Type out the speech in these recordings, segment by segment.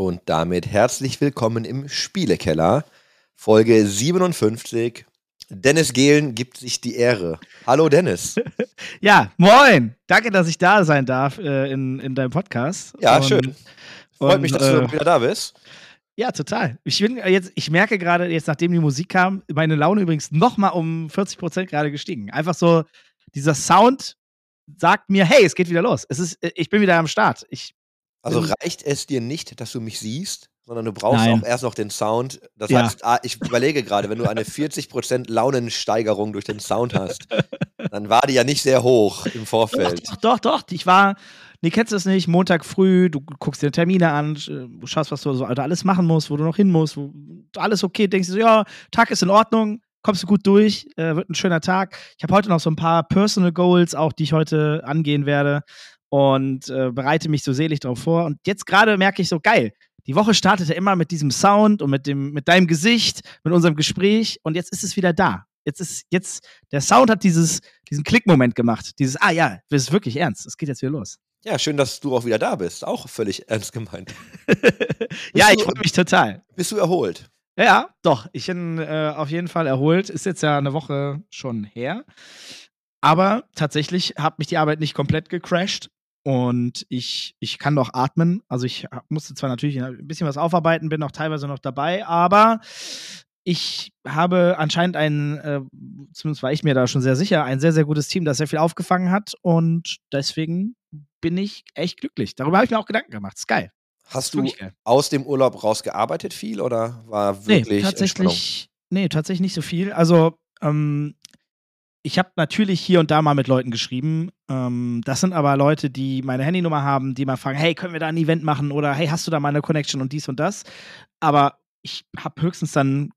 Und damit herzlich willkommen im Spielekeller, Folge 57. Dennis Gehlen gibt sich die Ehre. Hallo Dennis. ja, moin. Danke, dass ich da sein darf äh, in, in deinem Podcast. Ja, und, schön. Freut und, mich, dass äh, du wieder da bist. Ja, total. Ich, bin jetzt, ich merke gerade, jetzt nachdem die Musik kam, meine Laune übrigens nochmal um 40 Prozent gerade gestiegen. Einfach so, dieser Sound sagt mir, hey, es geht wieder los. Es ist, ich bin wieder am Start. Ich also reicht es dir nicht, dass du mich siehst, sondern du brauchst Nein. auch erst noch den Sound. Das ja. heißt, ah, ich überlege gerade, wenn du eine 40% Launensteigerung durch den Sound hast, dann war die ja nicht sehr hoch im Vorfeld. Doch, doch, doch. Ich war, nee, kennst du das nicht? Montag früh, du guckst dir Termine an, du schaust, was du so alles machen musst, wo du noch hin musst, wo alles okay, denkst du so, ja, Tag ist in Ordnung, kommst du gut durch, äh, wird ein schöner Tag. Ich habe heute noch so ein paar Personal Goals, auch die ich heute angehen werde und äh, bereite mich so selig darauf vor. Und jetzt gerade merke ich so, geil, die Woche startete immer mit diesem Sound und mit, dem, mit deinem Gesicht, mit unserem Gespräch und jetzt ist es wieder da. Jetzt ist, jetzt, der Sound hat dieses, diesen Klickmoment gemacht. Dieses, ah ja, das ist wirklich ernst, es geht jetzt wieder los. Ja, schön, dass du auch wieder da bist. Auch völlig ernst gemeint. ja, ich freue mich total. Bist du erholt? Ja, doch. Ich bin äh, auf jeden Fall erholt. Ist jetzt ja eine Woche schon her. Aber tatsächlich hat mich die Arbeit nicht komplett gecrashed. Und ich, ich kann noch atmen. Also ich musste zwar natürlich ein bisschen was aufarbeiten, bin auch teilweise noch dabei, aber ich habe anscheinend ein, äh, zumindest war ich mir da schon sehr sicher, ein sehr, sehr gutes Team, das sehr viel aufgefangen hat. Und deswegen bin ich echt glücklich. Darüber habe ich mir auch Gedanken gemacht. Ist geil. Hast du aus dem Urlaub rausgearbeitet viel oder war wirklich nee, tatsächlich, nee, tatsächlich nicht so viel. Also ähm, ich habe natürlich hier und da mal mit Leuten geschrieben. Ähm, das sind aber Leute, die meine Handynummer haben, die mal fragen, hey, können wir da ein Event machen? Oder hey, hast du da mal eine Connection und dies und das? Aber ich habe höchstens dann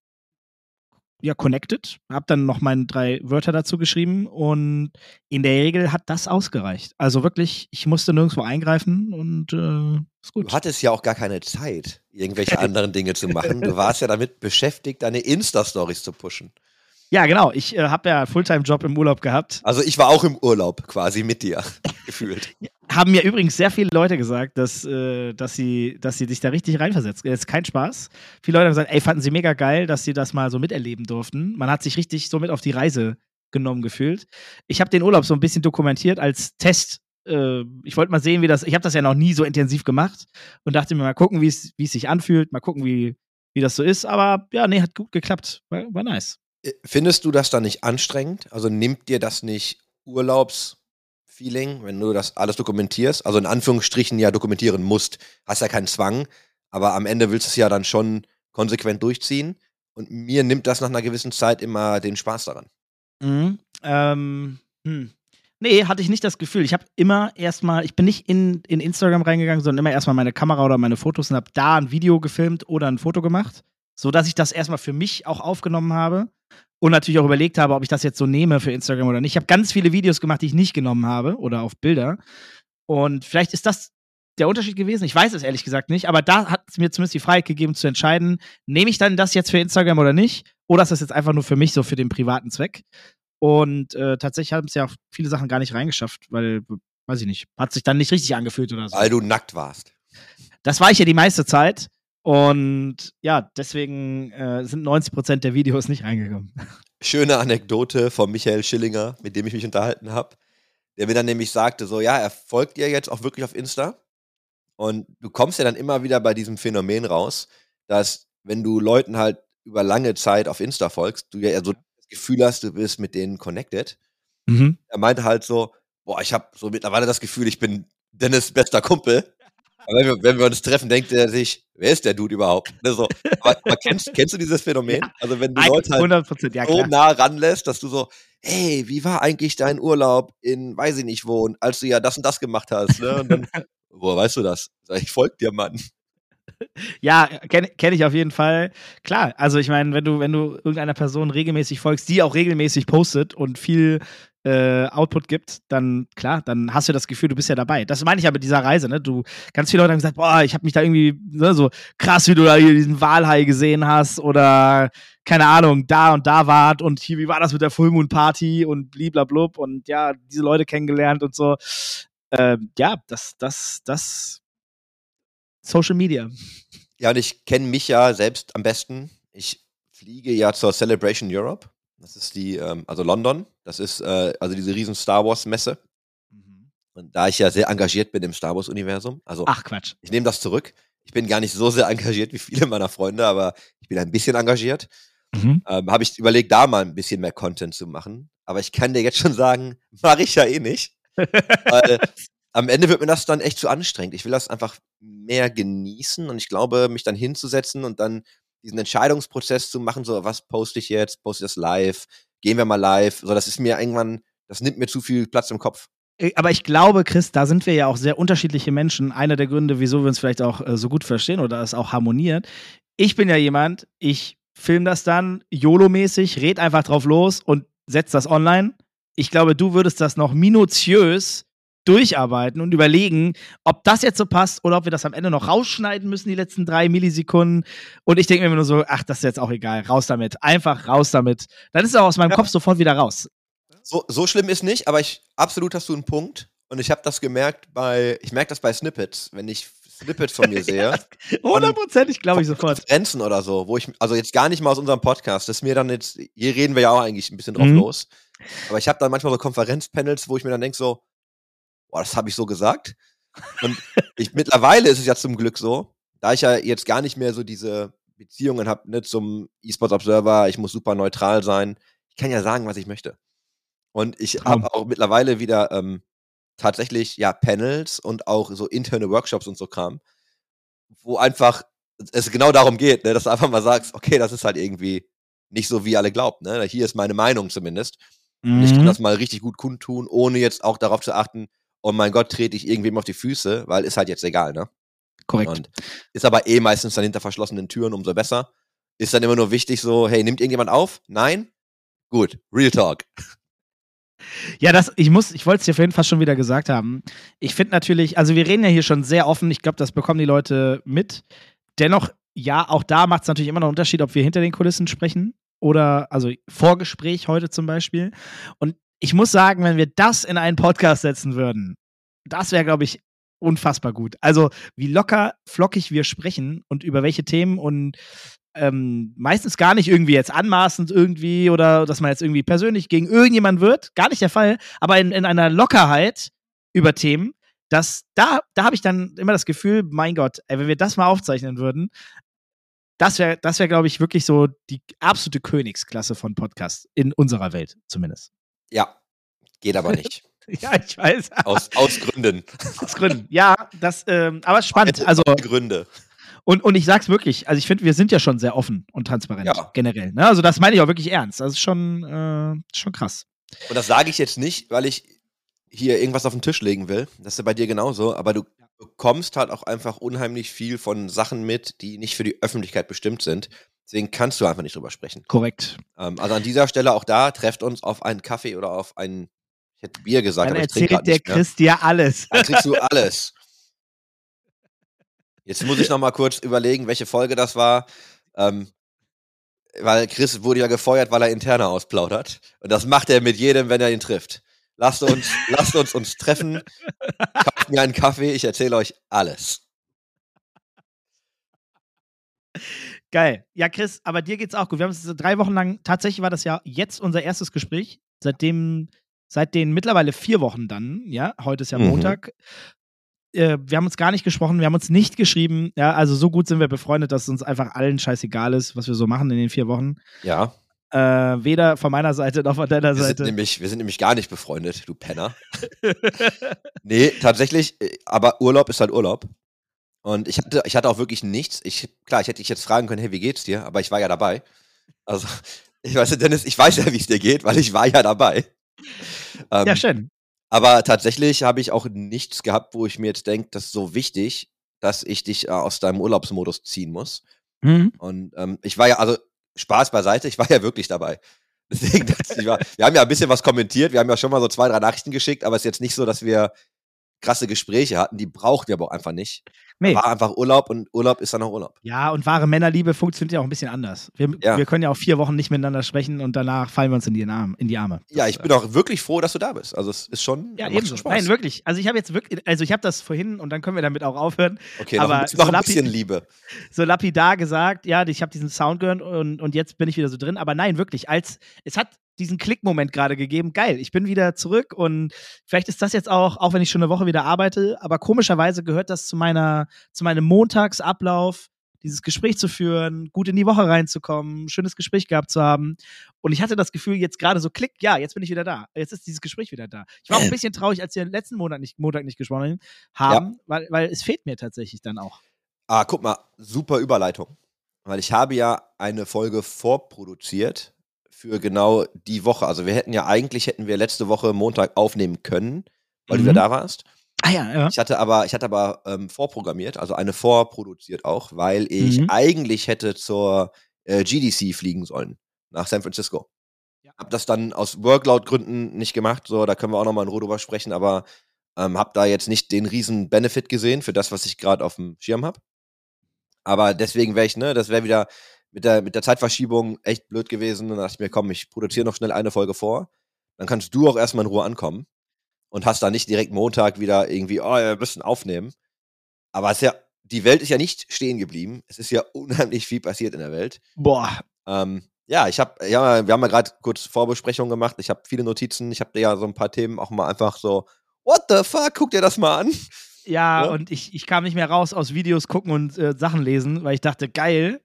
ja connected, habe dann noch meine drei Wörter dazu geschrieben und in der Regel hat das ausgereicht. Also wirklich, ich musste nirgendwo eingreifen und äh, ist gut. Du hattest ja auch gar keine Zeit, irgendwelche anderen Dinge zu machen. Du warst ja damit beschäftigt, deine Insta-Stories zu pushen. Ja, genau. Ich äh, habe ja Fulltime-Job im Urlaub gehabt. Also ich war auch im Urlaub quasi mit dir gefühlt. Haben mir übrigens sehr viele Leute gesagt, dass, äh, dass, sie, dass sie sich da richtig reinversetzt. Das ist kein Spaß. Viele Leute haben gesagt, ey, fanden sie mega geil, dass sie das mal so miterleben durften. Man hat sich richtig so mit auf die Reise genommen gefühlt. Ich habe den Urlaub so ein bisschen dokumentiert als Test. Äh, ich wollte mal sehen, wie das. Ich habe das ja noch nie so intensiv gemacht und dachte mir mal gucken, wie es sich anfühlt, mal gucken, wie, wie das so ist. Aber ja, nee, hat gut geklappt. War, war nice. Äh, findest du das dann nicht anstrengend? Also nimmt dir das nicht Urlaubsfeeling, wenn du das alles dokumentierst? Also in Anführungsstrichen ja dokumentieren musst. Hast ja keinen Zwang, aber am Ende willst du es ja dann schon konsequent durchziehen. Und mir nimmt das nach einer gewissen Zeit immer den Spaß daran. Mhm. Ähm, hm. Nee, hatte ich nicht das Gefühl. Ich habe immer erstmal, ich bin nicht in, in Instagram reingegangen, sondern immer erstmal meine Kamera oder meine Fotos und habe da ein Video gefilmt oder ein Foto gemacht, sodass ich das erstmal für mich auch aufgenommen habe und natürlich auch überlegt habe, ob ich das jetzt so nehme für Instagram oder nicht. Ich habe ganz viele Videos gemacht, die ich nicht genommen habe oder auf Bilder. Und vielleicht ist das der Unterschied gewesen. Ich weiß es ehrlich gesagt nicht, aber da hat es mir zumindest die Freiheit gegeben zu entscheiden, nehme ich dann das jetzt für Instagram oder nicht? Oder ist das jetzt einfach nur für mich so für den privaten Zweck? Und äh, tatsächlich haben es ja auch viele Sachen gar nicht reingeschafft, weil, weiß ich nicht, hat sich dann nicht richtig angefühlt oder so. Weil du nackt warst. Das war ich ja die meiste Zeit. Und ja, deswegen äh, sind 90% der Videos nicht reingekommen. Schöne Anekdote von Michael Schillinger, mit dem ich mich unterhalten habe. Der mir dann nämlich sagte: So, ja, er folgt dir jetzt auch wirklich auf Insta. Und du kommst ja dann immer wieder bei diesem Phänomen raus, dass, wenn du Leuten halt über lange Zeit auf Insta folgst, du ja so das Gefühl hast, du bist mit denen connected. Mhm. Er meinte halt so: Boah, ich habe so mittlerweile das Gefühl, ich bin Dennis bester Kumpel. Aber wenn wir, wenn wir uns treffen, denkt er sich, wer ist der Dude überhaupt? Ne, so. aber, aber kennst, kennst du dieses Phänomen? Ja, also wenn du Leute halt ja, so nah ranlässt, dass du so, hey, wie war eigentlich dein Urlaub in, weiß ich nicht wo, und als du ja das und das gemacht hast, ne? Und dann, woher weißt du das? Ich, folg dir, Mann. Ja, kenne kenn ich auf jeden Fall. Klar, also ich meine, wenn du, wenn du irgendeiner Person regelmäßig folgst, die auch regelmäßig postet und viel äh, Output gibt, dann klar, dann hast du das Gefühl, du bist ja dabei. Das meine ich ja mit dieser Reise, ne? Du, ganz viele Leute haben gesagt, boah, ich habe mich da irgendwie ne, so krass, wie du da hier diesen Walhai gesehen hast oder keine Ahnung, da und da wart und hier, wie war das mit der Full Moon Party und bliblablub und ja, diese Leute kennengelernt und so. Äh, ja, das, das, das Social Media. Ja, und ich kenne mich ja selbst am besten. Ich fliege ja zur Celebration Europe. Das ist die, ähm, also London. Das ist äh, also diese riesen Star Wars Messe. Mhm. Und da ich ja sehr engagiert bin im Star Wars Universum, also Ach Quatsch. ich nehme das zurück. Ich bin gar nicht so sehr engagiert wie viele meiner Freunde, aber ich bin ein bisschen engagiert. Mhm. Ähm, Habe ich überlegt, da mal ein bisschen mehr Content zu machen. Aber ich kann dir jetzt schon sagen, mache ich ja eh nicht. Weil am Ende wird mir das dann echt zu anstrengend. Ich will das einfach mehr genießen und ich glaube, mich dann hinzusetzen und dann diesen Entscheidungsprozess zu machen, so was poste ich jetzt, poste ich das live, gehen wir mal live, so das ist mir irgendwann, das nimmt mir zu viel Platz im Kopf. Äh, Aber ich glaube, Chris, da sind wir ja auch sehr unterschiedliche Menschen. Einer der Gründe, wieso wir uns vielleicht auch äh, so gut verstehen oder es auch harmoniert. Ich bin ja jemand, ich film das dann YOLO-mäßig, red einfach drauf los und setz das online. Ich glaube, du würdest das noch minutiös durcharbeiten und überlegen, ob das jetzt so passt oder ob wir das am Ende noch rausschneiden müssen, die letzten drei Millisekunden. Und ich denke mir nur so, ach, das ist jetzt auch egal, raus damit. Einfach raus damit. Dann ist es auch aus meinem Ja. Kopf sofort wieder raus. So, so schlimm ist nicht, aber ich absolut hast du einen Punkt. Und ich habe das gemerkt bei, ich merke das bei Snippets, wenn ich Snippets von mir sehe. Hundertprozentig glaube ich sofort. Konferenzen oder so, wo ich, also jetzt gar nicht mal aus unserem Podcast, das mir dann jetzt, hier reden wir ja auch eigentlich ein bisschen drauf Mhm. los. Aber ich habe dann manchmal so Konferenzpanels, wo ich mir dann denke so, boah, das habe ich so gesagt. Und ich, mittlerweile ist es ja zum Glück so, da ich ja jetzt gar nicht mehr so diese Beziehungen habe ne, zum eSports Observer, ich muss super neutral sein. Ich kann ja sagen, was ich möchte. Und ich habe auch mittlerweile wieder ähm, tatsächlich ja Panels und auch so interne Workshops und so Kram, wo einfach es genau darum geht, ne, dass du einfach mal sagst, okay, das ist halt irgendwie nicht so, wie alle glaubt. Ne? Hier ist meine Meinung zumindest. Und ich kann Mhm. das mal richtig gut kundtun, ohne jetzt auch darauf zu achten, oh mein Gott, trete ich irgendwem auf die Füße, weil ist halt jetzt egal, ne? Korrekt. Und ist aber eh meistens dann hinter verschlossenen Türen umso besser. Ist dann immer nur wichtig so, hey, nimmt irgendjemand auf? Nein? Gut, Real Talk. Ja, das, ich muss, ich wollte es dir vorhin fast schon wieder gesagt haben. Ich finde natürlich, also wir reden ja hier schon sehr offen, ich glaube, das bekommen die Leute mit. Dennoch, ja, auch da macht es natürlich immer noch einen Unterschied, ob wir hinter den Kulissen sprechen oder, also Vorgespräch heute zum Beispiel. Und ich muss sagen, wenn wir das in einen Podcast setzen würden, das wäre, glaube ich, unfassbar gut. Also, wie locker, flockig wir sprechen und über welche Themen und ähm, meistens gar nicht irgendwie jetzt anmaßend irgendwie oder dass man jetzt irgendwie persönlich gegen irgendjemanden wird. Gar nicht der Fall. Aber in, in einer Lockerheit über Themen, dass da, da habe ich dann immer das Gefühl, mein Gott, ey, wenn wir das mal aufzeichnen würden, das wäre, das wäre, glaube ich, wirklich so die absolute Königsklasse von Podcasts in unserer Welt zumindest. Ja, geht aber nicht. Ja, ich weiß. Aus, aus Gründen. Aus Gründen. Ja, das, ähm, aber es ist spannend. Also, Gründe. Und, und ich sag's wirklich, also ich finde, wir sind ja schon sehr offen und transparent Ja. generell. Ne? Also das meine ich auch wirklich ernst. Das ist schon, äh, schon krass. Und das sage ich jetzt nicht, weil ich hier irgendwas auf den Tisch legen will. Das ist ja bei dir genauso. Aber du bekommst halt auch einfach unheimlich viel von Sachen mit, die nicht für die Öffentlichkeit bestimmt sind. Deswegen kannst du einfach nicht drüber sprechen. Korrekt. Ähm, also an dieser Stelle auch da, trefft uns auf einen Kaffee oder auf ein, ich hätte Bier gesagt, Dann aber ich trinke erzählt der nicht mehr. Chris dir alles. Dann kriegst du alles. Jetzt muss ich noch mal kurz überlegen, welche Folge das war. Ähm, weil Chris wurde ja gefeuert, weil er interne ausplaudert. Und das macht er mit jedem, wenn er ihn trifft. Lasst uns, lasst uns uns treffen. Kauft mir einen Kaffee, ich erzähle euch alles. Geil. Ja, Chris, aber dir geht's auch gut. Wir haben uns drei Wochen lang, tatsächlich war das ja jetzt unser erstes Gespräch. Seitdem, seit den mittlerweile vier Wochen dann, ja, heute ist ja Mhm. Montag. Äh, wir haben uns gar nicht gesprochen, wir haben uns nicht geschrieben. Ja, also so gut sind wir befreundet, dass es uns einfach allen scheißegal ist, was wir so machen in den vier Wochen. Ja, Äh, weder von meiner Seite noch von deiner wir sind, Seite. nämlich, wir sind nämlich gar nicht befreundet, du Penner. Nee, tatsächlich, äh, aber Urlaub ist halt Urlaub. Und ich hatte, ich hatte auch wirklich nichts. Ich, klar, ich hätte dich jetzt fragen können, hey, wie geht's dir? Aber ich war ja dabei. Also, ich weiß ja, Dennis, ich weiß ja, wie es dir geht, weil ich war ja dabei. Ähm, ja, schön. aber tatsächlich habe ich auch nichts gehabt, wo ich mir jetzt denke, das ist so wichtig, dass ich dich äh, aus deinem Urlaubsmodus ziehen muss. Mhm. Und ähm, ich war ja, also Spaß beiseite, ich war ja wirklich dabei. Deswegen, war, wir haben ja ein bisschen was kommentiert, wir haben ja schon mal so zwei, drei Nachrichten geschickt, aber es ist jetzt nicht so, dass wir krasse Gespräche hatten, die brauchten wir aber auch einfach nicht. Nee. War einfach Urlaub und Urlaub ist dann auch Urlaub. Ja, und wahre Männerliebe funktioniert ja auch ein bisschen anders. Wir, Ja. wir können ja auch vier Wochen nicht miteinander sprechen und danach fallen wir uns in die, Arme, in die Arme. Ja, ich bin auch wirklich froh, dass du da bist. Also es ist schon, Ja, ebenso. schon Spaß. Nein, wirklich. Also ich habe jetzt wirklich, also ich habe das vorhin und dann können wir damit auch aufhören, okay, noch, aber ein- noch so ein bisschen Liebe. so lapidar gesagt, ja, ich habe diesen Sound gehört und, und jetzt bin ich wieder so drin. Aber nein, wirklich, als es hat diesen Klickmoment gerade gegeben, geil, ich bin wieder zurück und vielleicht ist das jetzt auch, auch wenn ich schon eine Woche wieder arbeite, aber komischerweise gehört das zu meiner, zu meinem Montagsablauf, dieses Gespräch zu führen, gut in die Woche reinzukommen, schönes Gespräch gehabt zu haben. Und ich hatte das Gefühl, jetzt gerade so klick, ja, jetzt bin ich wieder da. Jetzt ist dieses Gespräch wieder da. Ich war auch ein bisschen traurig, als wir letzten Monat nicht, Montag nicht gesprochen haben, weil, weil es fehlt mir tatsächlich dann auch. Ah, guck mal, super Überleitung. Weil ich habe ja eine Folge vorproduziert für genau die Woche. Also wir hätten ja eigentlich, hätten wir letzte Woche Montag aufnehmen können, weil du Mhm. wieder da warst. Ah ja, ja. Ich hatte aber, ich hatte aber ähm, vorprogrammiert, also eine vorproduziert auch, weil ich Mhm. eigentlich hätte zur äh, GDC fliegen sollen, nach San Francisco. Ja. Hab das dann aus Workload-Gründen nicht gemacht, so, da können wir auch nochmal in Ruhe drüber sprechen, aber ähm, hab da jetzt nicht den riesen Benefit gesehen für das, was ich gerade auf dem Schirm habe. Aber deswegen wäre ich, ne, das wäre wieder mit der, mit der Zeitverschiebung echt blöd gewesen. Und dann dachte ich mir, komm, ich produziere noch schnell eine Folge vor. Dann kannst du auch erstmal in Ruhe ankommen und hast da nicht direkt Montag wieder irgendwie, oh, ja, wir müssen aufnehmen. Aber es ist ja, die Welt ist ja nicht stehen geblieben. Es ist ja unheimlich viel passiert in der Welt. Boah, Ähm, ja, ich habe, ja, wir haben ja gerade kurz Vorbesprechungen gemacht. Ich habe viele Notizen. Ich habe ja so ein paar Themen auch mal einfach so, what the fuck, guck dir das mal an. Ja, Ja? und ich, ich kam nicht mehr raus aus Videos gucken und äh, Sachen lesen, weil ich dachte, geil.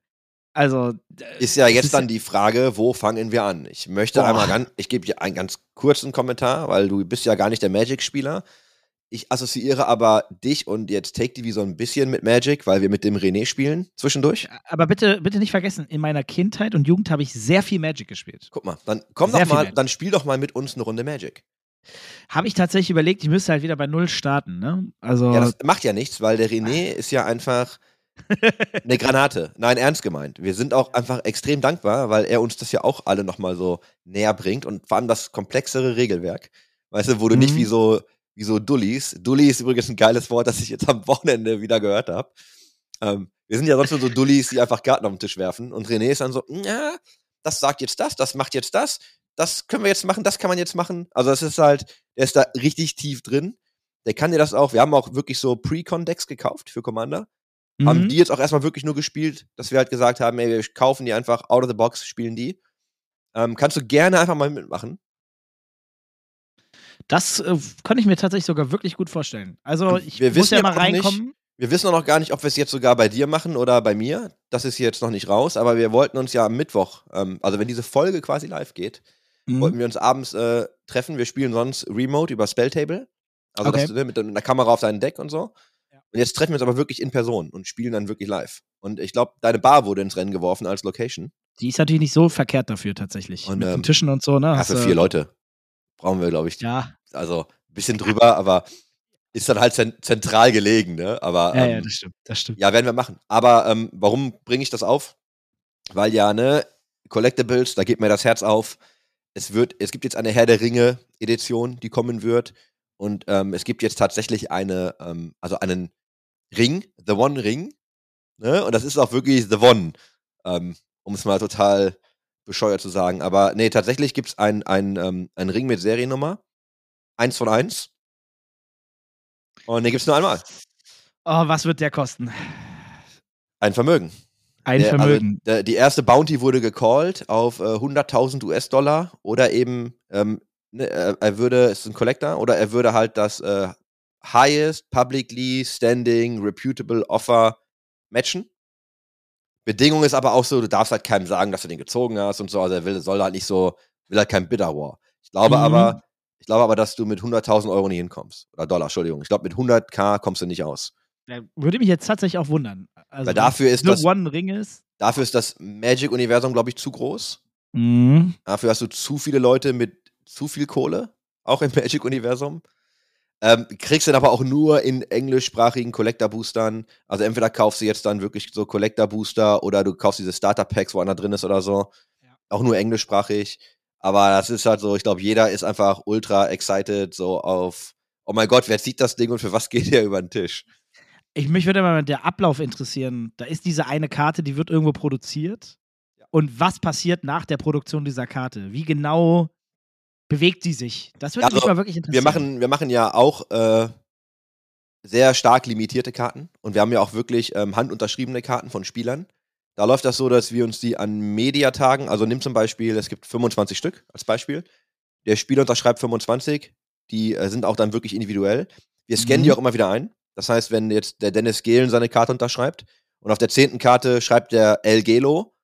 Also, Ist ja jetzt ist- dann die Frage, wo fangen wir an? Ich möchte Boah. einmal ganz, ich gebe dir einen ganz kurzen Kommentar, weil du bist ja gar nicht der Magic-Spieler. Ich assoziiere aber dich und jetzt Take TV so ein bisschen mit Magic, weil wir mit dem René spielen zwischendurch. aber bitte, bitte nicht vergessen, in meiner Kindheit und Jugend habe ich sehr viel Magic gespielt. Guck mal, dann komm Sehr doch mal, Magic. dann spiel doch mal mit uns eine Runde Magic. Habe ich tatsächlich überlegt, ich müsste halt wieder bei Null starten, ne? Also, Ja, das macht ja nichts, weil der René ist ja einfach eine Granate. Nein, ernst gemeint. Wir sind auch einfach extrem dankbar, weil er uns das ja auch alle nochmal so näher bringt und vor allem das komplexere Regelwerk. Weißt du, wo du nicht Mhm. wie so, wie so Dullis. Dulli ist übrigens ein geiles Wort, das ich jetzt am Wochenende wieder gehört habe. Ähm, wir sind ja sonst nur so Dullis, die einfach Garten auf den Tisch werfen. Und René ist dann so, ja, das sagt jetzt das, das macht jetzt das, das können wir jetzt machen, das kann man jetzt machen. Also es ist halt, der ist da richtig tief drin. Der kann dir das auch. Wir haben auch wirklich so Pre-Con-Decks gekauft für Commander. Haben mhm. die jetzt auch erstmal wirklich nur gespielt, dass wir halt gesagt haben, ey, wir kaufen die einfach out of the box, spielen die. Ähm, kannst du gerne einfach mal mitmachen. das äh, kann ich mir tatsächlich sogar wirklich gut vorstellen. Also, ich Wir muss ja mal auch nicht- reinkommen. Wir wissen auch noch gar nicht, ob wir es jetzt sogar bei dir machen oder bei mir. Das ist jetzt noch nicht raus, aber wir wollten uns ja am Mittwoch, ähm, also wenn diese Folge quasi live geht, Mhm. wollten wir uns abends äh, treffen. Wir spielen sonst Remote über Spelltable. Also Okay. das, ne, mit, mit einer Kamera auf deinem Deck und so. Und jetzt treffen wir uns aber wirklich in Person und spielen dann wirklich live. Und ich glaube, deine Bar wurde ins Rennen geworfen als Location. Die ist natürlich nicht so verkehrt dafür, tatsächlich. Und, Mit ähm, den Tischen und so, ne? Ja, für vier Leute brauchen wir, glaube ich, Ja, also ein bisschen drüber, aber ist dann halt zent zentral gelegen, ne? Aber ja, ähm, ja, das stimmt, das stimmt. ja, werden wir machen. Aber ähm, warum bringe ich das auf? Weil ja, ne, Collectibles, da geht mir das Herz auf. Es wird, es gibt jetzt eine Herr der Ringe Edition, die kommen wird. Und ähm, es gibt jetzt tatsächlich eine, ähm, also einen Ring, The One Ring. Ne? Und das ist auch wirklich The One, ähm, um es mal total bescheuert zu sagen. Aber nee, tatsächlich gibt es einen ähm, einen Ring mit Seriennummer. Eins von eins. Und den gibt es nur einmal. Oh, was wird der kosten? Ein Vermögen. Ein Der- Vermögen. Also, der, die erste Bounty wurde gecallt auf äh, 100.000 US-Dollar oder eben, ähm, ne, er, er würde, es ist ein Collector, oder er würde halt das äh, highest publicly standing reputable offer matchen. Bedingung ist aber auch so, du darfst halt keinem sagen, dass du den gezogen hast und so, also er will, soll halt nicht so, will halt kein Bidder War. Ich glaube Mhm. aber, ich glaube aber, dass du mit 100.000 Euro nicht hinkommst. Oder Dollar, Entschuldigung. Ich glaube, mit 100k kommst du nicht aus. Ja, würde mich jetzt tatsächlich auch wundern. Also, Weil dafür ist das, One Ring ist. dafür ist das Magic-Universum, glaube ich, zu groß. Mhm. Dafür hast du zu viele Leute mit zu viel Kohle, auch im Magic-Universum. Ähm, kriegst dann aber auch nur in englischsprachigen Collector-Boostern. Also entweder kaufst du jetzt dann wirklich so Collector-Booster oder du kaufst diese Starter-Packs, wo einer drin ist oder so. Ja. Auch nur englischsprachig. Aber das ist halt so, ich glaube, jeder ist einfach ultra excited so auf, oh mein Gott, wer zieht das Ding und für was geht der über den Tisch? Ich, mich würde mal der Ablauf interessieren. Da ist diese eine Karte, die wird irgendwo produziert. Ja. Und was passiert nach der Produktion dieser Karte? Wie genau bewegt sie sich? Das würde Ja, mich also, mal wirklich Wir interessieren. machen, wir machen ja auch äh, sehr stark limitierte Karten und wir haben ja auch wirklich ähm, handunterschriebene Karten von Spielern. Da läuft das so, dass wir uns die an Mediatagen, also nimm zum Beispiel, es gibt 25 Stück als Beispiel. Der Spieler unterschreibt 25, die äh, sind auch dann wirklich individuell. Wir scannen die Mhm. auch immer wieder ein. Das heißt, wenn jetzt der Dennis Gehlen seine Karte unterschreibt und auf der zehnten Karte schreibt der El Gelo,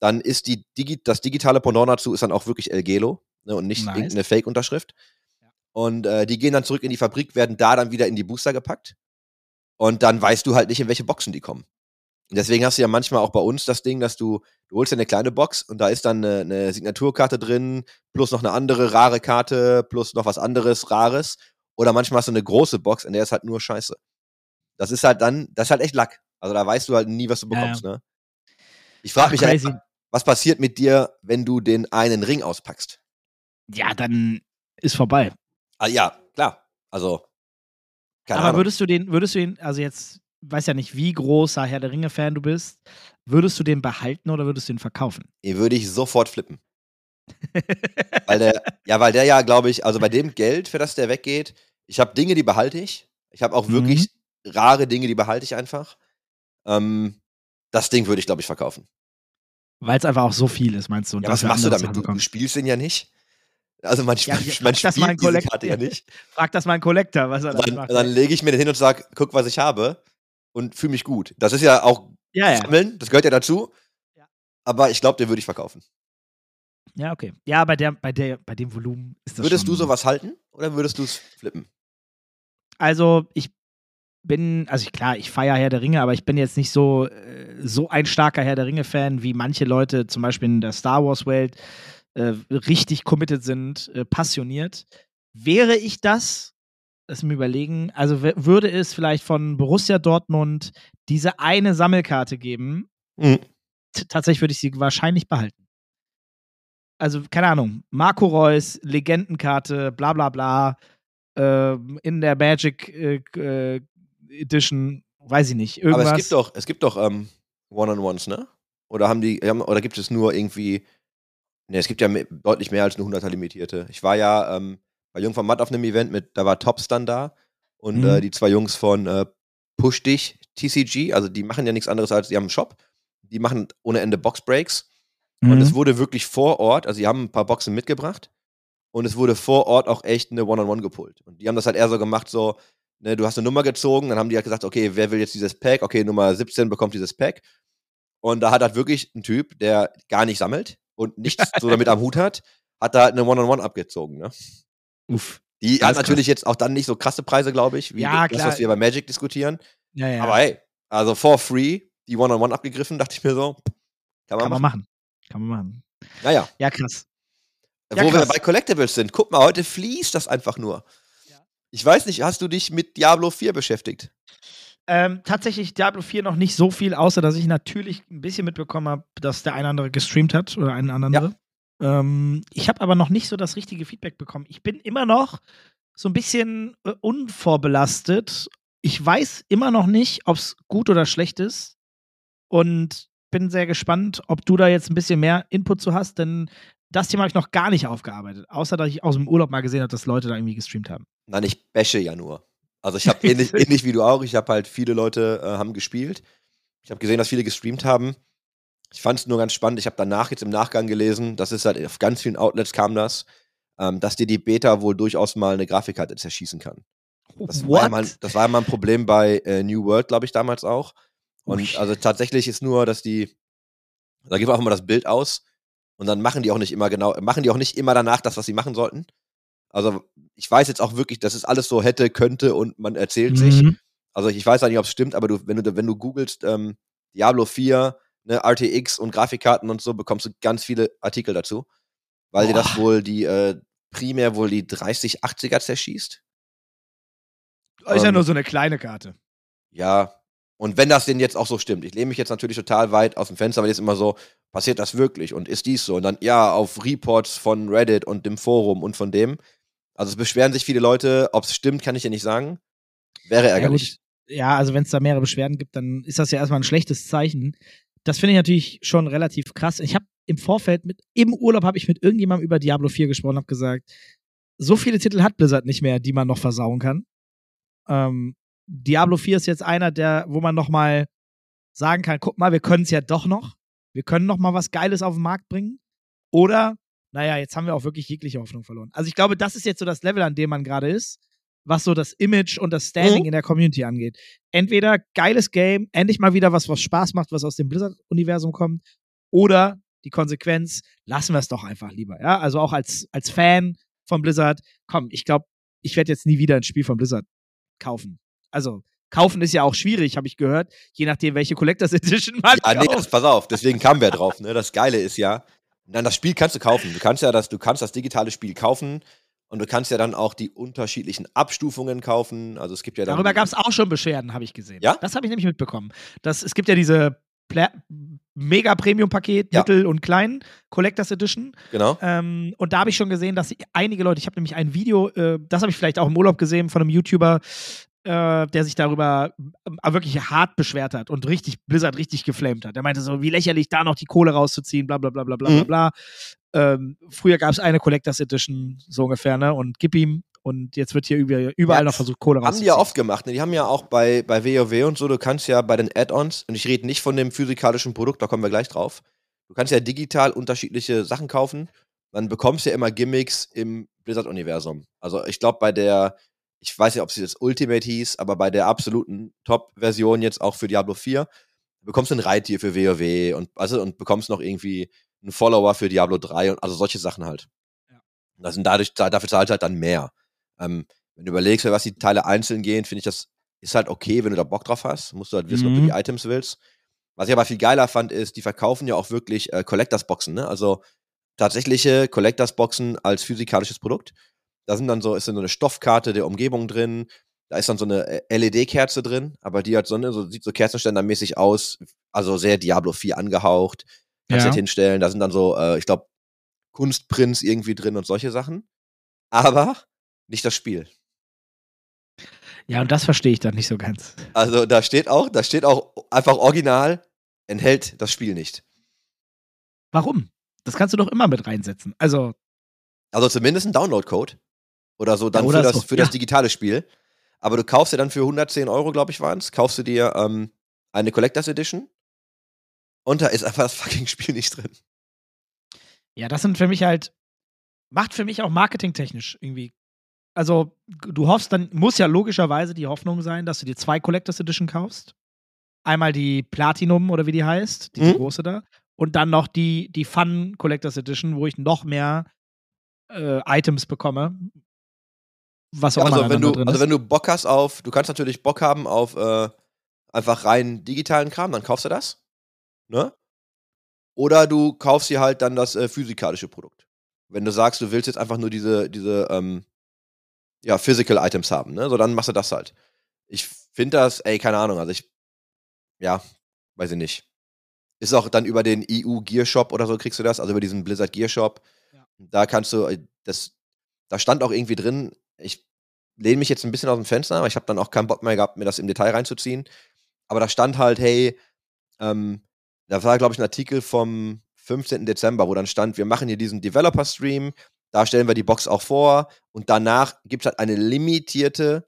dann ist die Digi das digitale Pendant dazu ist dann auch wirklich El Gelo ne, und nicht Nice. irgendeine Fake-Unterschrift. Ja. Und äh, die gehen dann zurück in die Fabrik, werden da dann wieder in die Booster gepackt. Und dann weißt du halt nicht, in welche Boxen die kommen. Und deswegen hast du ja manchmal auch bei uns das Ding, dass du, du holst dir eine kleine Box und da ist dann eine, eine Signaturkarte drin, plus noch eine andere rare Karte, plus noch was anderes Rares. Oder manchmal hast du eine große Box, in der ist halt nur Scheiße. Das ist halt dann, das ist halt echt Lack. Also da weißt du halt nie, was du Ja, ja. bekommst, ne? Ich frage mich ja, immer, was passiert mit dir, wenn du den einen Ring auspackst? Ja, dann ist vorbei. Ah, ja, klar. Also, keine Aber Ahnung. würdest du den, würdest du ihn, also jetzt, weiß ja nicht, wie großer Herr der Ringe-Fan du bist, würdest du den behalten oder würdest du ihn verkaufen? Den würde ich sofort flippen. Weil der, ja, weil der ja, glaube ich, also bei dem Geld, für das der weggeht, ich habe Dinge, die behalte ich. Ich habe auch Mhm. wirklich rare Dinge, die behalte ich einfach. Ähm, das Ding würde ich, glaube ich, verkaufen. Weil es einfach auch so viel ist, meinst du? Ja, was machst du damit? Du, du spielst den ja nicht. Also man, Ja, man das spielt diese Kollekt- Karte ja nicht. Frag das mal einen Collector, was er dann, macht. dann lege ich mir den hin und sage, guck, was ich habe und fühle mich gut. Das ist ja auch ja, ja. Sammeln, das gehört ja dazu. Ja. Aber ich glaube, den würde ich verkaufen. Ja, okay. Ja, bei, der, bei, der, bei dem Volumen ist das Würdest du sowas halten oder würdest du es flippen? Also, ich bin, also ich, klar, ich feiere Herr der Ringe, aber ich bin jetzt nicht so, äh, so ein starker Herr der Ringe-Fan, wie manche Leute zum Beispiel in der Star Wars-Welt äh, richtig committed sind, äh, passioniert. Wäre ich das, lass mir überlegen, also würde es vielleicht von Borussia Dortmund diese eine Sammelkarte geben, Mhm. tatsächlich würde ich sie wahrscheinlich behalten. Also, keine Ahnung, Marco Reus, Legendenkarte, bla bla bla, ähm, in der Magic äh, äh, Edition, weiß ich nicht, irgendwas. Aber es gibt doch, es gibt doch ähm, One-on-Ones, ne? Oder haben die, oder gibt es nur irgendwie, ne, es gibt ja deutlich mehr als eine 100er limitierte. Ich war ja ähm, bei Jung von Matt auf einem Event mit, da war Tops dann da und Mhm. äh, die zwei Jungs von äh, Push Dich TCG, also die machen ja nichts anderes als, die haben einen Shop, die machen ohne Ende Boxbreaks und Mhm. es wurde wirklich vor Ort, also die haben ein paar Boxen mitgebracht und es wurde vor Ort auch echt eine One-on-One gepult. Und die haben das halt eher so gemacht, so, ne, du hast eine Nummer gezogen, dann haben die halt gesagt, okay, wer will jetzt dieses Pack? Okay, Nummer 17 bekommt dieses Pack. Und da hat halt wirklich ein Typ, der gar nicht sammelt und nichts so damit am Hut hat, hat da halt eine One-on-One abgezogen, ne? Uff. Die hat natürlich jetzt auch dann nicht so krasse Preise, glaube ich, wie Ja, das, was wir bei Magic diskutieren. Ja, ja. Aber hey, also for free, die One-on-One abgegriffen, dachte ich mir so, kann man kann man machen. machen. Kann man machen. Naja. Ja, krass. Ja, Wo wir krass. bei Collectibles sind, guck mal, heute fließt das einfach nur. Ja. Ich weiß nicht, hast du dich mit Diablo 4 beschäftigt? Ähm, tatsächlich Diablo 4 noch nicht so viel, außer dass ich natürlich ein bisschen mitbekommen habe, dass der eine andere gestreamt hat oder ein andere. Ähm, ich habe aber noch nicht so das richtige Feedback bekommen. Ich bin immer noch so ein bisschen äh, unvorbelastet. Ich weiß immer noch nicht, ob es gut oder schlecht ist. Und bin sehr gespannt, ob du da jetzt ein bisschen mehr Input zu hast, denn das Thema habe ich noch gar nicht aufgearbeitet. Außer, dass ich aus dem Urlaub mal gesehen habe, dass Leute da irgendwie gestreamt haben. Nein, ich bashe ja nur. Also ich habe ähnlich, ähnlich wie du auch, ich habe halt viele Leute äh, haben gespielt. Ich habe gesehen, dass viele gestreamt haben. Ich fand es nur ganz spannend. Ich habe danach jetzt im Nachgang gelesen, das ist halt auf ganz vielen Outlets kam das, ähm, dass dir die Beta wohl durchaus mal eine Grafikkarte zerschießen kann. Das war, ja mal, das war ja mal ein Problem bei äh, New World, glaube ich, damals auch. Und Ui. also tatsächlich ist nur, dass die, da gibt man einfach mal das Bild aus und dann machen die auch nicht immer genau, machen die auch nicht immer danach das, was sie machen sollten. Also ich weiß jetzt auch wirklich, das ist alles so hätte, könnte und man erzählt sich. Mhm. Also ich weiß auch nicht, ob es stimmt, aber du, wenn du, wenn du googelst, ähm, Diablo 4, ne, RTX und Grafikkarten und so, bekommst du ganz viele Artikel dazu. Weil dir das wohl die, äh, primär wohl die 3080er zerschießt. Ist ja Ähm, nur so eine kleine Karte. Ja, und wenn das denn jetzt auch so stimmt, ich lehne mich jetzt natürlich total weit aus dem Fenster, weil jetzt immer so, passiert das wirklich und ist dies so? Und dann, ja, auf Reports von Reddit und dem Forum und von dem. Also es beschweren sich viele Leute, ob es stimmt, kann ich dir nicht sagen. Wäre ärgerlich. Ja, ja also wenn es da mehrere Beschwerden gibt, dann ist das ja erstmal ein schlechtes Zeichen. Das finde ich natürlich schon relativ krass. Ich habe im Vorfeld mit im Urlaub habe ich mit irgendjemandem über Diablo 4 gesprochen, habe gesagt, so viele Titel hat Blizzard nicht mehr, die man noch versauen kann. Ähm, Diablo 4 ist jetzt einer, der, wo man noch mal sagen kann, guck mal, wir können es ja doch noch. Wir können noch mal was Geiles auf den Markt bringen. Oder, naja, jetzt haben wir auch wirklich jegliche Hoffnung verloren. Also ich glaube, das ist jetzt so das Level, an dem man gerade ist, was so das Image und das Standing mhm. in der Community angeht. Entweder geiles Game, endlich mal wieder was, was Spaß macht, was aus dem Blizzard-Universum kommt, oder die Konsequenz, lassen wir es doch einfach lieber. Ja, also auch als, als Fan von Blizzard, komm, ich glaube, ich werde jetzt nie wieder ein Spiel von Blizzard kaufen. Also, kaufen ist ja auch schwierig, habe ich gehört, je nachdem, welche Collectors Edition man ja, kauft. Nee, das, pass auf, deswegen kamen wir drauf. Ne? Das Geile ist ja, dann das Spiel kannst du kaufen. Du kannst ja das, du kannst das digitale Spiel kaufen und du kannst ja dann auch die unterschiedlichen Abstufungen kaufen. Also es gibt ja Darüber gab es auch schon Beschwerden, habe ich gesehen. Ja? Das habe ich nämlich mitbekommen. Das, es gibt ja diese mega Premium-Paket, ja. Mittel und Klein, Collectors Edition. Genau. Ähm, und da habe ich schon gesehen, dass einige Leute, ich habe nämlich ein Video, äh, das habe ich vielleicht auch im Urlaub gesehen von einem YouTuber, äh, der sich darüber äh, wirklich hart beschwert hat und richtig Blizzard richtig geflamed hat. Der meinte so, wie lächerlich da noch die Kohle rauszuziehen, bla bla bla bla bla mhm. bla. Ähm, früher gab es eine Collectors Edition, so ungefähr, ne? Und gib ihm und jetzt wird hier überall ja, noch versucht, Kohle rauszuziehen. Haben die ja oft gemacht. Ne? Die haben ja auch bei, bei WoW und so, du kannst ja bei den Add-ons, und ich rede nicht von dem physikalischen Produkt, da kommen wir gleich drauf, du kannst ja digital unterschiedliche Sachen kaufen. Dann bekommst du ja immer Gimmicks im Blizzard-Universum. Also ich glaube, bei der, ich weiß nicht, ob sie das Ultimate hieß, aber bei der absoluten Top-Version jetzt auch für Diablo 4, bekommst du ein Reittier für WoW und, also, und bekommst noch irgendwie einen Follower für Diablo 3 und also solche Sachen halt. Ja. Das sind dadurch, dafür zahlt halt dann mehr. Ähm, wenn du überlegst, was die Teile einzeln gehen, finde ich, das ist halt okay, wenn du da Bock drauf hast. Musst du halt wissen, mhm. ob du die mhm. Items willst. Was ich aber viel geiler fand, ist, die verkaufen ja auch wirklich äh, Collectors-Boxen, ne? Also tatsächliche Collectors-Boxen als physikalisches Produkt. Da sind dann so, ist dann so eine Stoffkarte der Umgebung drin. Da ist dann so eine äh, LED-Kerze drin, aber die hat so, eine, so sieht so Kerzenständermäßig aus, also sehr Diablo 4 angehaucht. Kannst ja. halt hinstellen. Da sind dann so, äh, ich glaube, Kunstprints irgendwie drin und solche Sachen. Aber nicht das Spiel. Ja, und das verstehe ich dann nicht so ganz. Also da steht auch, da steht auch einfach original, enthält das Spiel nicht. Warum? Das kannst du doch immer mit reinsetzen. Also. Also zumindest ein Download-Code. Oder so dann ja, oder für, das, so. für ja. das digitale Spiel. Aber du kaufst dir dann für 110 Euro, glaube ich, waren es, kaufst du dir ähm, eine Collectors Edition. Und da ist einfach das fucking Spiel nicht drin. Ja, das sind für mich halt, macht für mich auch marketingtechnisch irgendwie also du hoffst, dann muss ja logischerweise die Hoffnung sein, dass du dir zwei Collectors Edition kaufst. Einmal die Platinum oder wie die heißt, die mhm. große da. Und dann noch die, die Fun Collectors Edition, wo ich noch mehr äh, Items bekomme. Was auch ja, also, wenn du, also wenn du Bock hast auf, du kannst natürlich Bock haben auf äh, einfach rein digitalen Kram, dann kaufst du das. Ne? Oder du kaufst dir halt dann das äh, physikalische Produkt. Wenn du sagst, du willst jetzt einfach nur diese, diese ähm, ja, Physical Items haben, ne? So, dann machst du das halt. Ich finde das, ey, keine Ahnung, also ich, ja, weiß ich nicht. Ist auch dann über den EU Gear Shop oder so kriegst du das, also über diesen Blizzard Gear Shop. Ja. Da kannst du, äh, das, da stand auch irgendwie drin, ich lehne mich jetzt ein bisschen aus dem Fenster, aber ich habe dann auch keinen Bock mehr gehabt, mir das im Detail reinzuziehen. Aber da stand halt, hey, ähm, da war, glaube ich, ein Artikel vom 15. Dezember, wo dann stand, wir machen hier diesen Developer-Stream, da stellen wir die Box auch vor und danach gibt es halt eine limitierte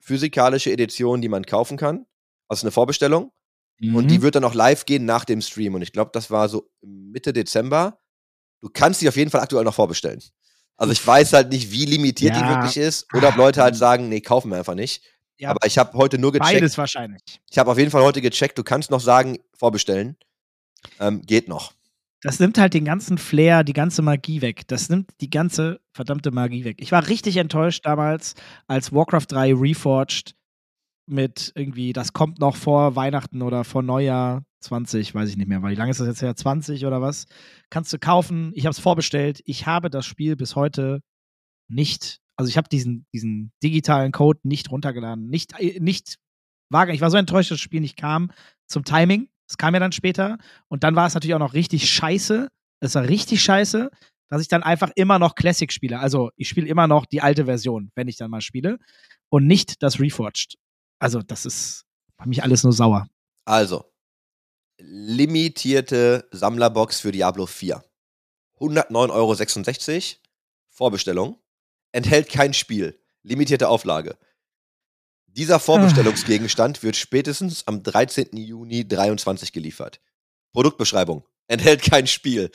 physikalische Edition, die man kaufen kann. Also eine Vorbestellung. Mhm. Und die mhm. wird dann auch live gehen nach dem Stream. Und ich glaube, das war so Mitte Dezember. Du kannst die auf jeden Fall aktuell noch vorbestellen. Also ich weiß halt nicht, wie limitiert ja. die wirklich ist. Oder ob Leute halt sagen, nee, kaufen wir einfach nicht. Ja. Aber ich habe heute nur gecheckt. Beides wahrscheinlich. Ich habe auf jeden Fall heute gecheckt, du kannst noch sagen, vorbestellen. Ähm, geht noch. Das nimmt halt den ganzen Flair, die ganze Magie weg. Das nimmt die ganze verdammte Magie weg. Ich war richtig enttäuscht damals, als Warcraft 3 Reforged mit irgendwie, das kommt noch vor Weihnachten oder vor Neujahr 20, weiß ich nicht mehr, weil wie lange ist das jetzt her? 20 oder was? Kannst du kaufen. Ich habe es vorbestellt. Ich habe das Spiel bis heute nicht, also ich habe diesen, diesen digitalen Code nicht runtergeladen. Nicht, äh, nicht wagen. Ich war so enttäuscht, dass das Spiel nicht kam zum Timing. Das kam ja dann später. Und dann war es natürlich auch noch richtig scheiße. Es war richtig scheiße. dass ich dann einfach immer noch Classic spiele. Also ich spiele immer noch die alte Version, wenn ich dann mal spiele. Und nicht das Reforged. Also, das ist bei mich alles nur sauer. Also, limitierte Sammlerbox für Diablo 4. 109,66 Euro. Vorbestellung. Enthält kein Spiel. Limitierte Auflage. Dieser Vorbestellungsgegenstand wird spätestens am 13. Juni 23 geliefert. Produktbeschreibung. Enthält kein Spiel.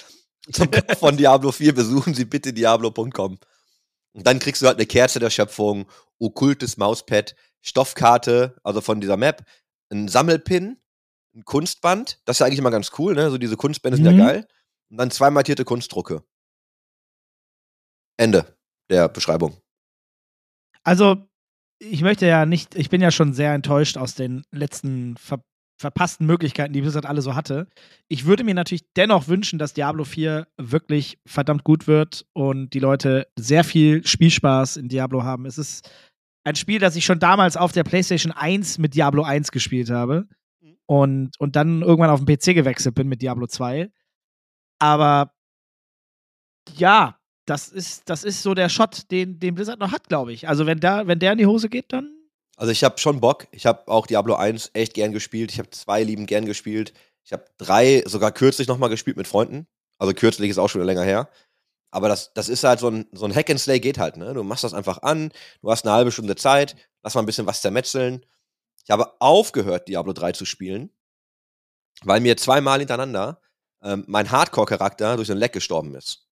Zum Kauf von Diablo 4 besuchen Sie bitte diablo.com. Und dann kriegst du halt eine Kerze der Schöpfung, okkultes Mauspad, Stoffkarte, also von dieser Map, ein Sammelpin, ein Kunstband, das ist ja eigentlich immer ganz cool, ne? So diese Kunstbände sind Mhm. ja geil. Und dann zwei mattierte Kunstdrucke. Ende der Beschreibung. Also, ich möchte ja nicht, ich bin ja schon sehr enttäuscht aus den letzten ver verpassten Möglichkeiten, die Blizzard alle so hatte. Ich würde mir natürlich dennoch wünschen, dass Diablo 4 wirklich verdammt gut wird und die Leute sehr viel Spielspaß in Diablo haben. Es ist ein Spiel, das ich schon damals auf der PlayStation 1 mit Diablo 1 gespielt habe und, und dann irgendwann auf den PC gewechselt bin mit Diablo 2. Aber ja, das ist, das ist so der Shot, den, den Blizzard noch hat, glaube ich. Also wenn, da, wenn der in die Hose geht, dann Also ich habe schon Bock. Ich habe auch Diablo 1 echt gern gespielt. Ich habe zwei lieben gern gespielt. Ich habe drei sogar kürzlich nochmal gespielt mit Freunden. Also kürzlich ist auch schon länger her. Aber das, das ist halt so ein, so ein Hack and Slay geht halt, ne? Du machst das einfach an, du hast eine halbe Stunde Zeit, lass mal ein bisschen was zermetzeln. Ich habe aufgehört, Diablo 3 zu spielen, weil mir zweimal hintereinander ähm, mein Hardcore-Charakter durch einen Leck gestorben ist.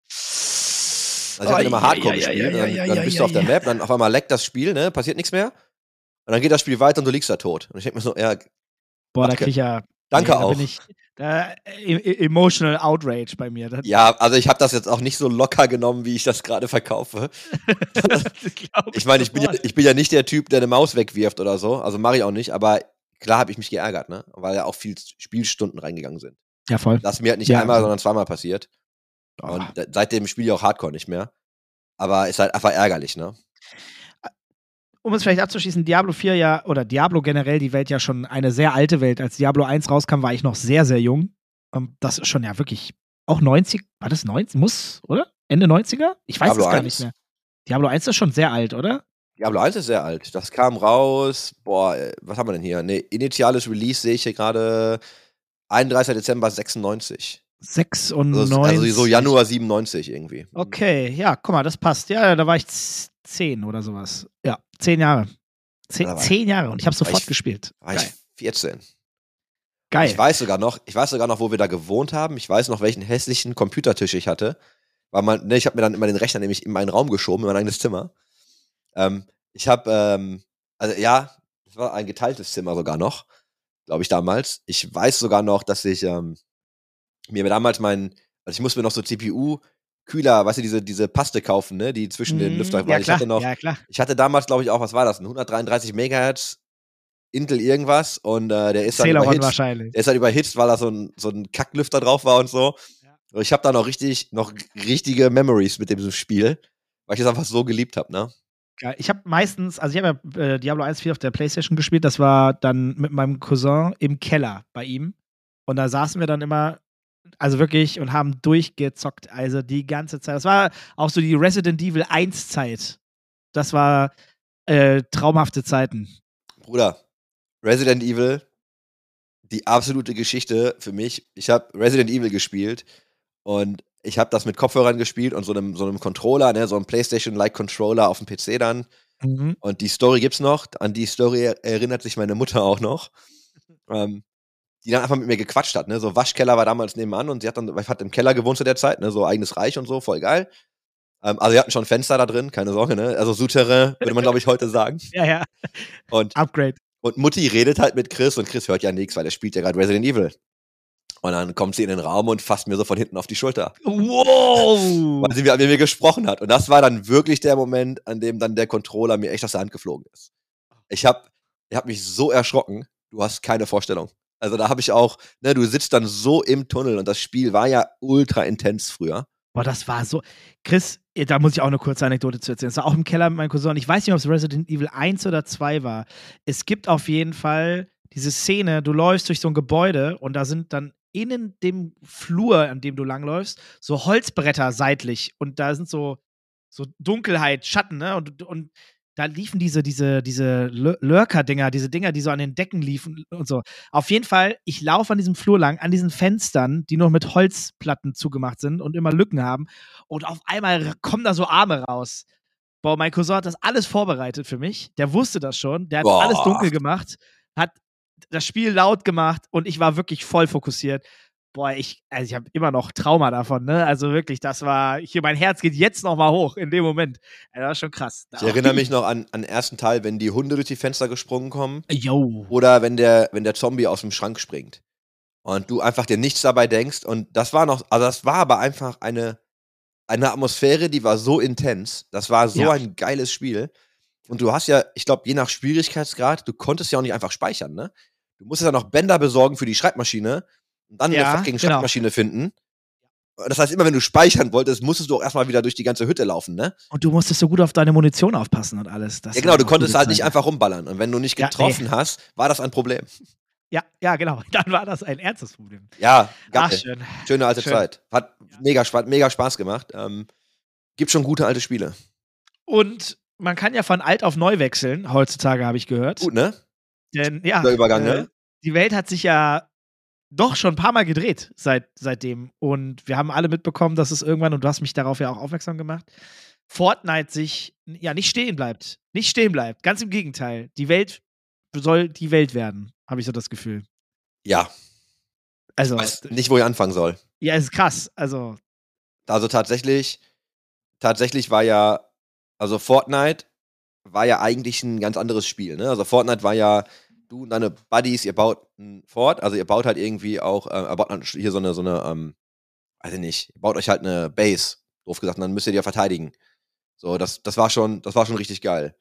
Also ich habe immer Hardcore gespielt, dann, dann bist du auf der Map, dann auf einmal leckt das Spiel, ne? Passiert nichts mehr. Und dann geht das Spiel weiter und du liegst da tot. Und ich denke mir so, ja, Boah, da krieg ich ja. danke nee, da auch. Bin ich, da, e e- emotional Outrage bei mir. Das, Ja, also ich habe das jetzt auch nicht so locker genommen, wie ich das gerade verkaufe. Ich meine, ich bin, ja, ich bin ja nicht der Typ, der eine Maus wegwirft oder so. Also mache ich auch nicht. Aber klar habe ich mich geärgert, ne? Weil ja auch viel Spielstunden reingegangen sind. Ja, voll. Das ist mir halt nicht Ja, einmal, also- sondern zweimal passiert. Oh. Und da- seitdem spiele ich auch Hardcore nicht mehr. Aber ist halt einfach ärgerlich, ne? Um es vielleicht abzuschließen, Diablo 4 ja, oder Diablo generell, die Welt ja schon eine sehr alte Welt. Als Diablo 1 rauskam, war ich noch sehr, sehr jung. Das ist schon ja wirklich auch 90, war das 90? Muss, oder? Ende 90er? Ich weiß Diablo es gar 1? nicht mehr. Diablo 1 ist schon sehr alt, oder? Diablo 1 ist sehr alt. Das kam raus, boah, äh, was haben wir denn hier? Ne, initiales Release sehe ich hier gerade 31. Dezember 96. 96. Also, also so Januar 97 irgendwie. Okay, ja, guck mal, das passt. Ja, da war ich z- zehn oder sowas. Ja, zehn Jahre. Zehn, zehn Jahre und ich habe sofort ich- gespielt. War ich Geil. 14. Geil. Ich weiß sogar noch, ich weiß sogar noch, wo wir da gewohnt haben. Ich weiß noch, welchen hässlichen Computertisch ich hatte. Weil man, ne, ich habe mir dann immer den Rechner nämlich in meinen Raum geschoben, in mein eigenes Zimmer. Ähm, ich habe, ähm, also ja, es war ein geteiltes Zimmer sogar noch, glaube ich damals. Ich weiß sogar noch, dass ich ähm, mir damals mein, also ich musste mir noch so CPU Kühler, weißt du, diese, diese Paste kaufen, ne, die zwischen den Mhm, Lüftern, ja, ich hatte noch, ja, ich hatte damals, glaube ich, auch, was war das, ein 133 Megahertz Intel irgendwas und äh, der ist dann überhitzt. wahrscheinlich. Der ist halt überhitzt, weil da so ein, so ein Kacklüfter drauf war und so. Ja. Und Ich habe da noch richtig, noch richtige Memories mit dem Spiel, weil ich es einfach so geliebt habe, ne? Ich habe meistens, also ich habe ja äh, Diablo 1 4 auf der Playstation gespielt, das war dann mit meinem Cousin im Keller bei ihm. Und da saßen wir dann immer, also wirklich, und haben durchgezockt, also die ganze Zeit. Das war auch so die Resident Evil 1 Zeit. Das war äh, traumhafte Zeiten. Bruder, Resident Evil, die absolute Geschichte für mich. Ich habe Resident Evil gespielt und ich habe das mit Kopfhörern gespielt und so einem, so einem Controller, ne, so einem PlayStation-like Controller auf dem PC dann. Mhm. Und die Story gibt's noch. An die Story erinnert sich meine Mutter auch noch. Ähm, die dann einfach mit mir gequatscht hat, ne? So Waschkeller war damals nebenan und sie hat dann, hat im Keller gewohnt zu der Zeit, ne? So eigenes Reich und so, voll geil. Ähm, also wir hatten schon Fenster da drin, keine Sorge, ne? Also Souterrain, würde man, glaube ich, heute sagen. Ja, ja. Und, Upgrade. und Mutti redet halt mit Chris und Chris hört ja nichts, weil er spielt ja gerade Resident Evil. Und dann kommt sie in den Raum und fasst mir so von hinten auf die Schulter, Wow! weil sie mir, mit mir gesprochen hat. Und das war dann wirklich der Moment, an dem dann der Controller mir echt aus der Hand geflogen ist. Ich habe ich hab mich so erschrocken, du hast keine Vorstellung. Also da habe ich auch, ne, du sitzt dann so im Tunnel und das Spiel war ja ultra intens früher. Boah, das war so. Chris, eh, da muss ich auch eine kurze Anekdote zu erzählen. Es war auch im Keller mit meinem Cousin. Ich weiß nicht, ob es Resident Evil 1 oder 2 war. Es gibt auf jeden Fall diese Szene, du läufst durch so ein Gebäude und da sind dann in dem Flur, an dem du langläufst, so Holzbretter seitlich und da sind so, so Dunkelheit, Schatten, ne? Und, und da liefen diese, diese, diese Lurker-Dinger, diese Dinger, die so an den Decken liefen und so. Auf jeden Fall, ich laufe an diesem Flur lang, an diesen Fenstern, die nur mit Holzplatten zugemacht sind und immer Lücken haben. Und auf einmal kommen da so Arme raus. Boah, mein Cousin hat das alles vorbereitet für mich. Der wusste das schon. Der hat Boah. alles dunkel gemacht, hat das Spiel laut gemacht und ich war wirklich voll fokussiert boah, ich, also ich habe immer noch Trauma davon, ne? Also wirklich, das war, hier mein Herz geht jetzt noch mal hoch in dem Moment. Das war schon krass. Ich erinnere mich noch an, an den ersten Teil, wenn die Hunde durch die Fenster gesprungen kommen. Yo. Oder wenn der, wenn der Zombie aus dem Schrank springt. Und du einfach dir nichts dabei denkst. Und das war noch, also das war aber einfach eine, eine Atmosphäre, die war so intens. Das war so ja. ein geiles Spiel. Und du hast ja, ich glaube, je nach Schwierigkeitsgrad, du konntest ja auch nicht einfach speichern, ne? Du musstest ja noch Bänder besorgen für die Schreibmaschine und dann ja, eine fucking genau. Schreibmaschine finden. Das heißt, immer wenn du speichern wolltest, musstest du auch erstmal wieder durch die ganze Hütte laufen, ne? Und du musstest so gut auf deine Munition aufpassen und alles. Das ja, genau, du konntest halt Zeit. nicht einfach rumballern. Und wenn du nicht getroffen ja, nee. hast, war das ein Problem. Ja, ja, genau. Dann war das ein ernstes Problem. Ja. Ach, schön. Schöne alte schön. Zeit. Hat mega, mega Spaß gemacht. Ähm, gibt schon gute alte Spiele. Und man kann ja von alt auf neu wechseln, heutzutage habe ich gehört. Gut, ne? Denn, ja. Der Übergang, äh, ne? Die Welt hat sich ja doch schon ein paar Mal gedreht seit, seitdem. Und wir haben alle mitbekommen, dass es irgendwann, und du hast mich darauf ja auch aufmerksam gemacht, Fortnite sich ja nicht stehen bleibt. Nicht stehen bleibt. Ganz im Gegenteil. Die Welt soll die Welt werden, habe ich so das Gefühl. Ja. Also. Ich weiß nicht, wo ich anfangen soll. Ja, ist krass. Also. Also tatsächlich, tatsächlich war ja, also Fortnite war ja eigentlich ein ganz anderes Spiel. Ne? Also Fortnite war ja du und deine Buddies, ihr baut ein Fort, also ihr baut halt irgendwie auch, äh, baut hier so eine, so eine, ähm, weiß ich nicht, ihr baut euch halt eine Base, doof gesagt, und dann müsst ihr die ja verteidigen. So, das, das war schon, das war schon richtig geil.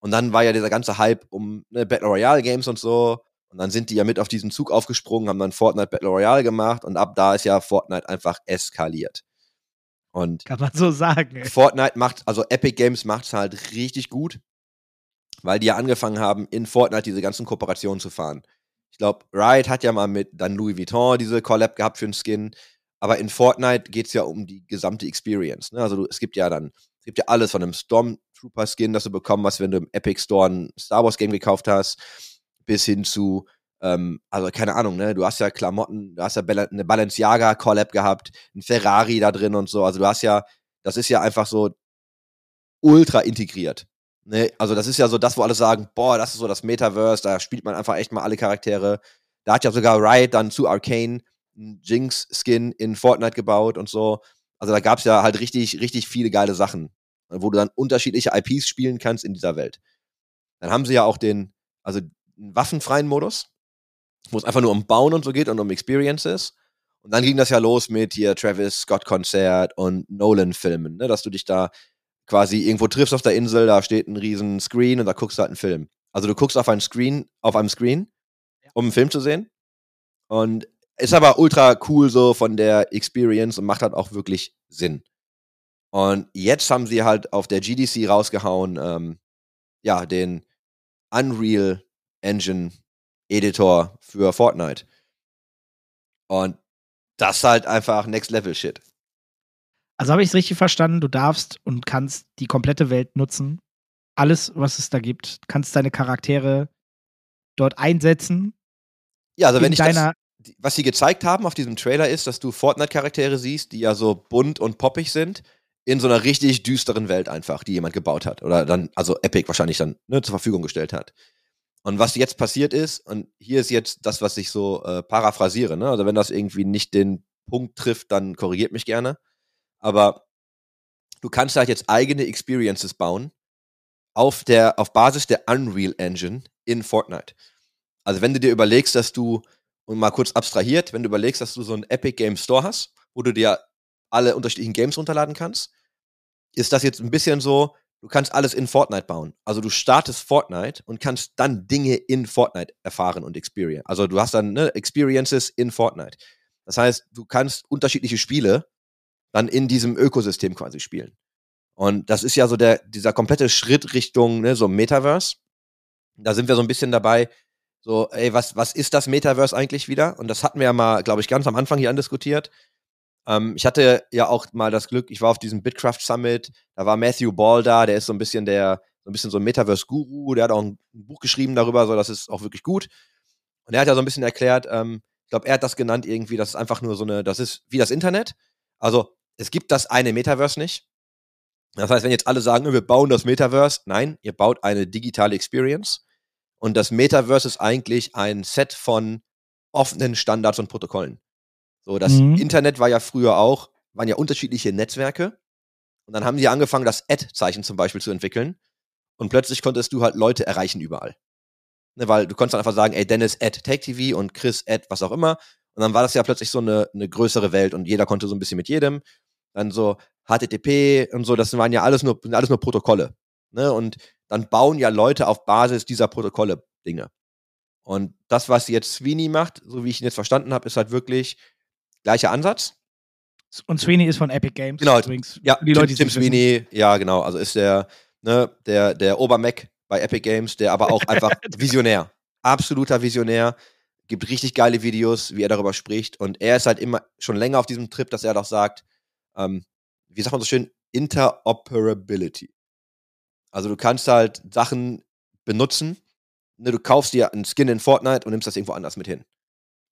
Und dann war ja dieser ganze Hype um ne, Battle Royale Games und so. Und dann sind die ja mit auf diesen Zug aufgesprungen, haben dann Fortnite Battle Royale gemacht und ab da ist ja Fortnite einfach eskaliert. Und kann man so sagen. Fortnite macht, also Epic Games macht es halt richtig gut weil die ja angefangen haben, in Fortnite diese ganzen Kooperationen zu fahren. Ich glaube, Riot hat ja mal mit dann Louis Vuitton diese Collab gehabt für einen Skin. Aber in Fortnite geht es ja um die gesamte Experience. Ne? Also du, es gibt ja dann, es gibt ja alles von einem Stormtrooper-Skin, das du bekommen hast, wenn du im Epic Store ein Star Wars-Game gekauft hast, bis hin zu, ähm, also keine Ahnung, ne? Du hast ja Klamotten, du hast ja eine Balenciaga-Collab gehabt, ein Ferrari da drin und so. Also du hast ja, das ist ja einfach so ultra integriert. Ne, also das ist ja so das, wo alle sagen, boah, das ist so das Metaverse, da spielt man einfach echt mal alle Charaktere. Da hat ja sogar Riot dann zu Arcane einen Jinx-Skin in Fortnite gebaut und so. Also da gab es ja halt richtig, richtig viele geile Sachen, wo du dann unterschiedliche IPs spielen kannst in dieser Welt. Dann haben sie ja auch den, also einen waffenfreien Modus, wo es einfach nur um Bauen und so geht und um Experiences. Und dann ging das ja los mit hier Travis Scott Konzert und Nolan Filmen, ne, dass du dich da quasi irgendwo triffst auf der Insel, da steht ein riesen Screen und da guckst du halt einen Film. Also du guckst auf einen Screen, auf einem Screen, um einen Film zu sehen. Und ist aber ultra cool so von der Experience und macht halt auch wirklich Sinn. Und jetzt haben sie halt auf der GDC rausgehauen, ähm, ja, den Unreal Engine Editor für Fortnite. Und das ist halt einfach Next Level Shit. Also habe ich es richtig verstanden, du darfst und kannst die komplette Welt nutzen. Alles, was es da gibt. Kannst deine Charaktere dort einsetzen. Ja, also wenn ich das, was sie gezeigt haben auf diesem Trailer ist, dass du Fortnite-Charaktere siehst, die ja so bunt und poppig sind, in so einer richtig düsteren Welt einfach, die jemand gebaut hat. Oder dann, also Epic wahrscheinlich dann ne, zur Verfügung gestellt hat. Und was jetzt passiert ist, und hier ist jetzt das, was ich so äh, paraphrasiere, ne? Also wenn das irgendwie nicht den Punkt trifft, dann korrigiert mich gerne. Aber du kannst halt jetzt eigene Experiences bauen auf der, auf Basis der Unreal Engine in Fortnite. Also wenn du dir überlegst, dass du, und mal kurz abstrahiert, wenn du überlegst, dass du so einen Epic Game Store hast, wo du dir alle unterschiedlichen Games runterladen kannst, ist das jetzt ein bisschen so, du kannst alles in Fortnite bauen. Also du startest Fortnite und kannst dann Dinge in Fortnite erfahren und experience. Also du hast dann ne, Experiences in Fortnite. Das heißt, du kannst unterschiedliche Spiele dann in diesem Ökosystem quasi spielen. Und das ist ja so der, dieser komplette Schritt Richtung ne, so Metaverse. Da sind wir so ein bisschen dabei, So, ey, was, was ist das Metaverse eigentlich wieder? Und das hatten wir ja mal, glaube ich, ganz am Anfang hier andiskutiert. Ähm, ich hatte ja auch mal das Glück, ich war auf diesem Bitcraft Summit, da war Matthew Ball da, der ist so ein bisschen der, so ein bisschen so ein Metaverse-Guru, der hat auch ein Buch geschrieben darüber, so das ist auch wirklich gut. Und er hat ja so ein bisschen erklärt, ähm, ich glaube, er hat das genannt irgendwie, das ist einfach nur so eine, das ist wie das Internet. Also, es gibt das eine Metaverse nicht. Das heißt, wenn jetzt alle sagen, wir bauen das Metaverse, nein, ihr baut eine digitale Experience. Und das Metaverse ist eigentlich ein Set von offenen Standards und Protokollen. So, das mhm. Internet war ja früher auch, waren ja unterschiedliche Netzwerke. Und dann haben die angefangen, das Ad-Zeichen zum Beispiel zu entwickeln. Und plötzlich konntest du halt Leute erreichen überall. Ne, weil du konntest dann einfach sagen, ey, Dennis at Take TV und Chris at was auch immer. Und dann war das ja plötzlich so eine, eine größere Welt und jeder konnte so ein bisschen mit jedem. Dann so HTTP und so, das waren ja alles nur, alles nur Protokolle. Ne? Und dann bauen ja Leute auf Basis dieser Protokolle Dinge. Und das, was jetzt Sweeney macht, so wie ich ihn jetzt verstanden habe, ist halt wirklich gleicher Ansatz. Und Sweeney ist von Epic Games. Genau. Übrigens, ja, die Leute, Tim, Tim Sweeney, ja, genau. Also ist der, ne, der, der Obermac bei Epic Games, der aber auch einfach Visionär. Absoluter Visionär. Gibt richtig geile Videos, wie er darüber spricht. Und er ist halt immer schon länger auf diesem Trip, dass er doch sagt, ähm, wie sagt man so schön, Interoperability. Also du kannst halt Sachen benutzen. Ne, du kaufst dir einen Skin in Fortnite und nimmst das irgendwo anders mit hin.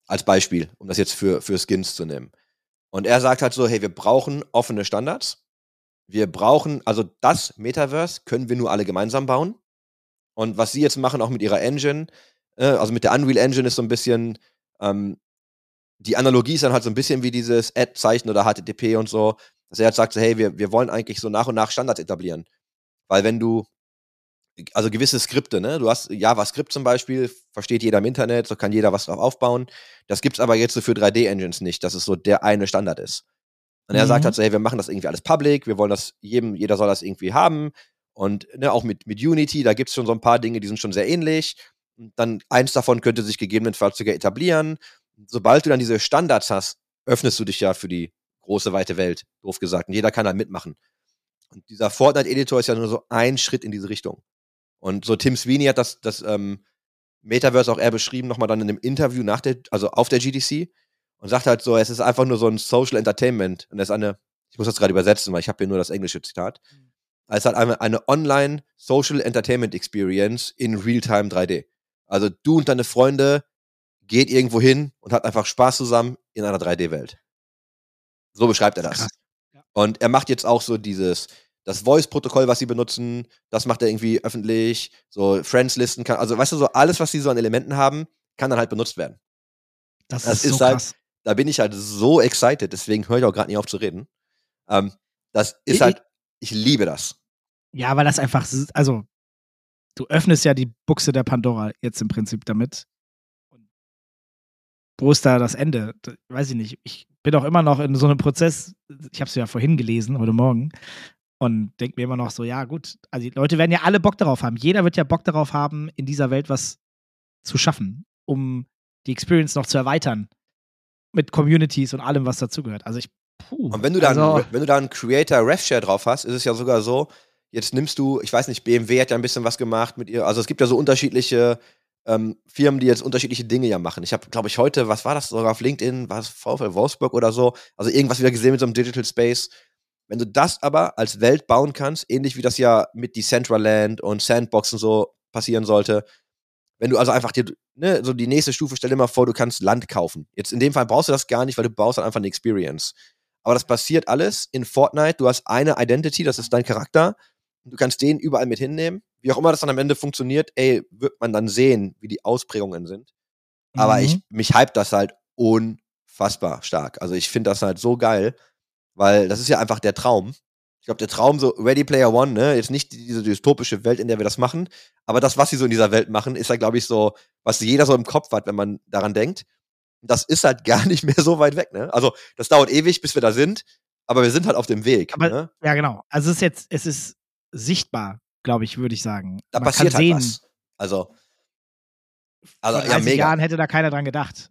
Als Beispiel, um das jetzt für, für Skins zu nehmen. Und er sagt halt so, hey, wir brauchen offene Standards. Wir brauchen, also das Metaverse können wir nur alle gemeinsam bauen. Und was sie jetzt machen, auch mit ihrer Engine, äh, also mit der Unreal Engine, ist so ein bisschen, ähm, die Analogie ist dann halt so ein bisschen wie dieses Ad-Zeichen oder HTTP und so, dass er halt sagt, so, hey, wir, wir wollen eigentlich so nach und nach Standards etablieren. Weil wenn du also gewisse Skripte, ne? Du hast JavaScript zum Beispiel, versteht jeder im Internet, so kann jeder was drauf aufbauen. Das gibt's aber jetzt so für 3D-Engines nicht, dass es so der eine Standard ist. Und er sagt mhm. halt so, hey, wir machen das irgendwie alles public, wir wollen das, jedem, jeder soll das irgendwie haben. Und ne, auch mit, mit Unity, da gibt's schon so ein paar Dinge, die sind schon sehr ähnlich. Und dann eins davon könnte sich gegebenenfalls sogar etablieren. Sobald du dann diese Standards hast, öffnest du dich ja für die große, weite Welt, doof gesagt. Und jeder kann halt mitmachen. Und dieser Fortnite-Editor ist ja nur so ein Schritt in diese Richtung. Und so Tim Sweeney hat das, das ähm, Metaverse auch eher beschrieben, nochmal dann in einem Interview nach der, also auf der GDC und sagt halt so, es ist einfach nur so ein Social Entertainment. Und es ist eine, ich muss das gerade übersetzen, weil ich habe hier nur das englische Zitat. Mhm. Es ist halt eine, eine Online Social Entertainment Experience in Realtime 3D. Also du und deine Freunde geht irgendwo hin und hat einfach Spaß zusammen in einer 3D-Welt. So beschreibt er das. Krass. Und er macht jetzt auch so dieses, das Voice-Protokoll, was sie benutzen, das macht er irgendwie öffentlich. So Friends-Listen kann, also weißt du, so alles, was sie so an Elementen haben, kann dann halt benutzt werden. Das, das ist, so halt, krass. da bin ich halt so excited, deswegen höre ich auch gerade nicht auf zu reden. Ähm, das ist ich, halt, ich liebe das. Ja, weil das einfach, also, du öffnest ja die Buchse der Pandora jetzt im Prinzip damit. Wo ist da das Ende? Weiß ich nicht. Ich bin auch immer noch in so einem Prozess, ich habe es ja vorhin gelesen, heute Morgen, und denke mir immer noch so, ja gut, also die Leute werden ja alle Bock darauf haben. Jeder wird ja Bock darauf haben, in dieser Welt was zu schaffen, um die Experience noch zu erweitern. Mit Communities und allem, was dazugehört. Also ich, puh. Und wenn du da, also, einen, wenn du da einen Creator RefShare drauf hast, ist es ja sogar so, jetzt nimmst du, ich weiß nicht, BMW hat ja ein bisschen was gemacht mit ihr. Also es gibt ja so unterschiedliche ähm, Firmen, die jetzt unterschiedliche Dinge ja machen. Ich habe, glaube ich, heute, was war das sogar auf LinkedIn, war es VfL Wolfsburg oder so, also irgendwas wieder gesehen mit so einem Digital Space wenn du das aber als Welt bauen kannst, ähnlich wie das ja mit Decentraland und Sandbox und so passieren sollte, wenn du also einfach dir, ne, so die nächste Stufe, stell dir mal vor, du kannst Land kaufen. Jetzt in dem Fall brauchst du das gar nicht, weil du baust dann einfach eine Experience. Aber das passiert alles in Fortnite. Du hast eine Identity, das ist dein Charakter. Du kannst den überall mit hinnehmen. Wie auch immer das dann am Ende funktioniert, ey, wird man dann sehen, wie die Ausprägungen sind. Aber mhm. ich, mich hypt das halt unfassbar stark. Also ich finde das halt so geil. Weil das ist ja einfach der Traum. Ich glaube, der Traum, so Ready Player One, ne, jetzt nicht diese dystopische Welt, in der wir das machen, aber das, was sie so in dieser Welt machen, ist ja, glaube ich, so, was jeder so im Kopf hat, wenn man daran denkt. Das ist halt gar nicht mehr so weit weg, ne? Also, das dauert ewig, bis wir da sind, aber wir sind halt auf dem Weg. Aber, ne? Ja, genau. Also, es ist jetzt, es ist sichtbar, glaube ich, würde ich sagen. Da man passiert halt sehen, was. Also, also vor 30 ja, mega. Jahren hätte da keiner dran gedacht,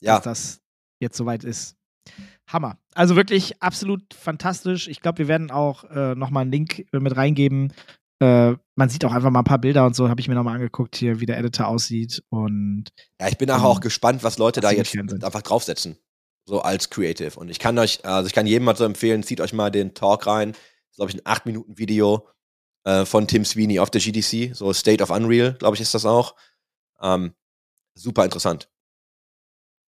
ja. dass das jetzt soweit ist. Hammer. Also wirklich absolut fantastisch. Ich glaube, wir werden auch äh, nochmal einen Link mit reingeben Äh, man sieht auch einfach mal ein paar Bilder und so, habe ich mir nochmal angeguckt, hier, wie der Editor aussieht. Und ja, ich bin nachher ähm, auch gespannt, was Leute da jetzt einfach draufsetzen. So als Creative. Und ich kann euch, also ich kann jedem mal so empfehlen, zieht euch mal den Talk rein. Das ist, glaube ich, ein 8-Minuten-Video äh, von Tim Sweeney auf der GDC. So State of Unreal, glaube ich, ist das auch. Ähm, super interessant.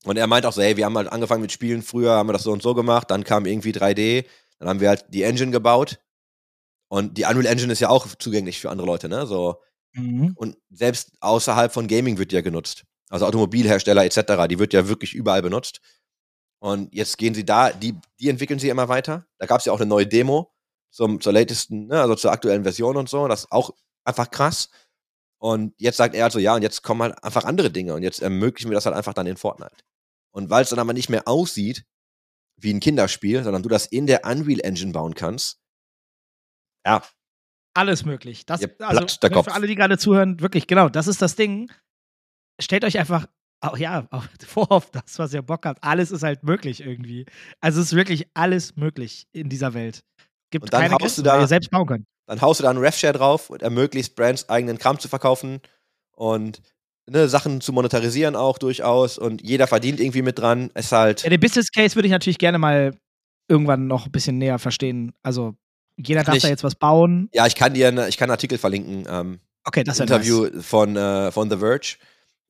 Und er meint auch so, hey, wir haben halt angefangen mit Spielen, früher haben wir das so und so gemacht, dann kam irgendwie 3D, dann haben wir halt die Engine gebaut. Und die Unreal Engine ist ja auch zugänglich für andere Leute, ne? So, Mhm. und selbst außerhalb von Gaming wird die ja genutzt. Also Automobilhersteller etc., die wird ja wirklich überall benutzt. Und jetzt gehen sie da, die, die entwickeln sie immer weiter. Da gab es ja auch eine neue Demo zum, zur latesten, ne, also zur aktuellen Version und so. Das ist auch einfach krass. Und jetzt sagt er also, ja, und jetzt kommen halt einfach andere Dinge und jetzt ermöglichen wir das halt einfach dann in Fortnite. Und weil es dann aber nicht mehr aussieht wie ein Kinderspiel, sondern du das in der Unreal Engine bauen kannst, ja, Alles möglich. Das, Ihr also, der ne, Kopf. für alle, die gerade zuhören, wirklich, genau, das ist das Ding. Stellt euch einfach, oh, ja, auf, vor auf das, was ihr Bock habt. Alles ist halt möglich irgendwie. Also es ist wirklich alles möglich in dieser Welt. Gibt Und dann keine haust Grenzen, du da- selbst bauen könnt. dann haust du da einen RevShare drauf und ermöglicht Brands eigenen Kram zu verkaufen und ne, Sachen zu monetarisieren auch durchaus und jeder verdient irgendwie mit dran. Ist halt, Ja, den Business Case würde ich natürlich gerne mal irgendwann noch ein bisschen näher verstehen. Also jeder darf Nicht. da jetzt was bauen. ja, ich kann dir, ich kann einen Artikel verlinken, ähm, Okay, das ist Interview Nice. von, äh, von The Verge.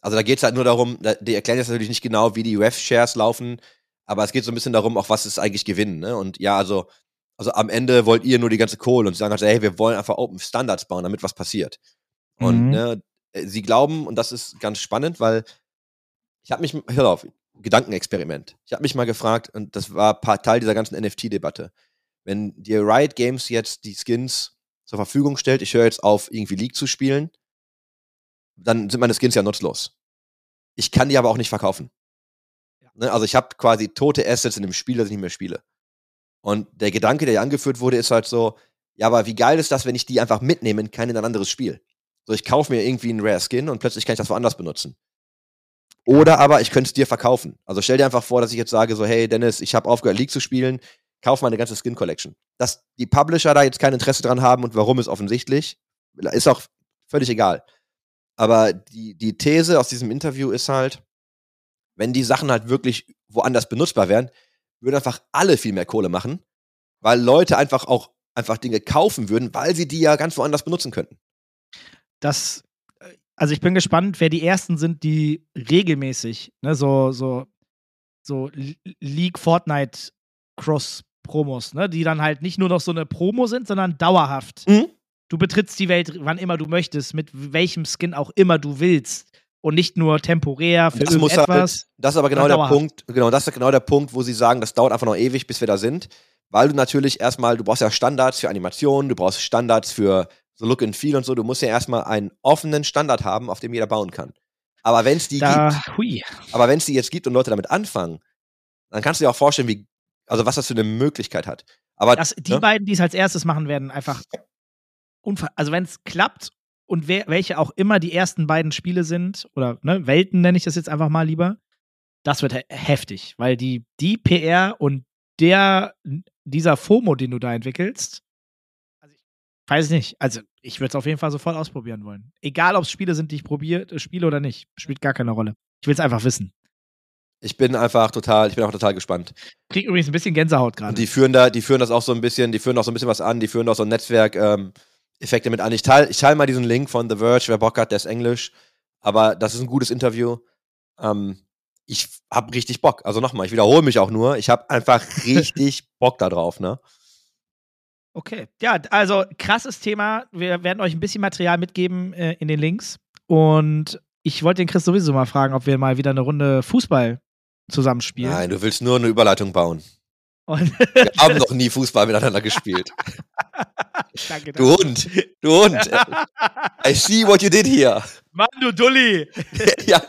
Also da geht es halt nur darum, da, die erklären jetzt natürlich nicht genau, wie die RevShares laufen, aber es geht so ein bisschen darum, auch was ist eigentlich Gewinn. Ne? Und ja, also, also am Ende wollt ihr nur die ganze Kohle und sie sagen halt, hey, wir wollen einfach Open Standards bauen, damit was passiert. Und Mhm. ne, äh, sie glauben, und das ist ganz spannend, weil ich habe mich, hör auf, Gedankenexperiment. Ich habe mich mal gefragt, und das war Teil dieser ganzen NFT-Debatte. Wenn dir Riot Games jetzt die Skins zur Verfügung stellt, ich höre jetzt auf, irgendwie League zu spielen, dann sind meine Skins ja nutzlos. Ich kann die aber auch nicht verkaufen. Ne, also ich habe quasi tote Assets in dem Spiel, das ich nicht mehr spiele. Und der Gedanke, der hier angeführt wurde, ist halt so, ja, aber wie geil ist das, wenn ich die einfach mitnehmen kann in ein anderes Spiel? So, ich kaufe mir irgendwie einen Rare Skin und plötzlich kann ich das woanders benutzen. Oder aber ich könnte es dir verkaufen. Also stell dir einfach vor, dass ich jetzt sage so, hey Dennis, ich habe aufgehört League zu spielen, kauf meine ganze Skin Collection. Dass die Publisher da jetzt kein Interesse dran haben und warum ist offensichtlich, ist auch völlig egal. Aber die, die These aus diesem Interview ist halt, wenn die Sachen halt wirklich woanders benutzbar wären, würden einfach alle viel mehr Kohle machen, weil Leute einfach auch einfach Dinge kaufen würden, weil sie die ja ganz woanders benutzen könnten. Das, äh, also ich bin gespannt, wer die ersten sind, die regelmäßig, ne, so, so, so League Fortnite Cross-Promos, ne, die dann halt nicht nur noch so eine Promo sind, sondern dauerhaft. Mhm. Du betrittst die Welt, wann immer du möchtest, mit welchem Skin auch immer du willst. Und nicht nur temporär für Das muss halt- irgendetwas. Das ist aber genau der dauerhaft. Punkt, genau, das ist genau der Punkt, wo sie sagen, das dauert einfach noch ewig, bis wir da sind. Weil du natürlich erstmal, du brauchst ja Standards für Animationen, du brauchst Standards für so Look and Feel und so, du musst ja erstmal einen offenen Standard haben, auf dem jeder bauen kann. Aber wenn es die da, gibt, hui. aber wenn es die jetzt gibt und Leute damit anfangen, dann kannst du dir auch vorstellen, wie, also was das für eine Möglichkeit hat. Aber Das, die ne? beiden, die es als erstes machen werden, einfach unver also wenn es klappt und wer, welche auch immer die ersten beiden Spiele sind, oder ne, Welten nenne ich das jetzt einfach mal lieber, das wird he heftig, weil die, die PR und der, dieser FOMO, den du da entwickelst, also ich weiß ich nicht, also ich würde es auf jeden Fall sofort ausprobieren wollen. Egal, ob es Spiele sind, die ich probiere, spiele oder nicht, spielt gar keine Rolle. Ich will es einfach wissen. ich bin einfach total, ich bin auch total gespannt. Krieg übrigens ein bisschen Gänsehaut gerade. die führen da, die führen das auch so ein bisschen, die führen auch so ein bisschen was an, die führen auch so ein Netzwerk, ähm, Effekte mit an. Ich teile ich teil mal diesen Link von The Verge, wer Bock hat, der ist Englisch. Aber das ist ein gutes Interview. Ähm, ich hab richtig Bock. Also nochmal, ich wiederhole mich auch nur. Ich hab einfach richtig Bock da drauf, ne? Okay, ja, also krasses Thema. Wir werden euch ein bisschen Material mitgeben äh, in den Links. Und ich wollte den Chris sowieso mal fragen, ob wir mal wieder eine Runde Fußball zusammenspielen. Nein, du willst nur eine Überleitung bauen. Wir haben noch nie Fußball miteinander gespielt. danke, Du Hund, du Hund. I see what you did here. Mann, du Dulli! ja.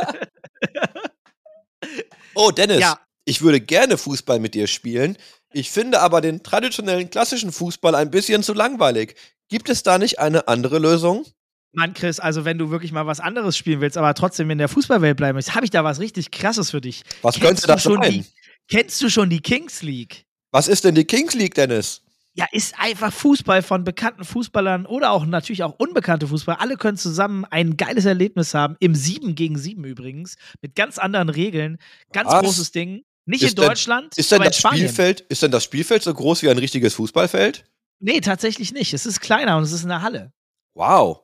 Oh, Dennis, Ja. ich würde gerne Fußball mit dir spielen. Ich finde aber den traditionellen klassischen Fußball ein bisschen zu langweilig. Gibt es da nicht eine andere Lösung? Mann, Chris, also wenn du wirklich mal was anderes spielen willst, aber trotzdem in der Fußballwelt bleiben willst, habe ich da was richtig Krasses für dich. Was Kennst könnte du das schon sein? die- Kennst du schon die Kings League? Was ist denn die Kings League, Dennis? Ja, ist einfach Fußball von bekannten Fußballern oder auch natürlich auch unbekannte Fußballer. Alle können zusammen ein geiles Erlebnis haben. Im 7 gegen 7 übrigens. Mit ganz anderen Regeln. Ganz Was? großes Ding. Nicht Ist in denn- Deutschland, Ist denn, das. Spielfeld, ist denn das Spielfeld so groß wie ein richtiges Fußballfeld? Nee, tatsächlich nicht. Es ist kleiner und es ist in der Halle. Wow.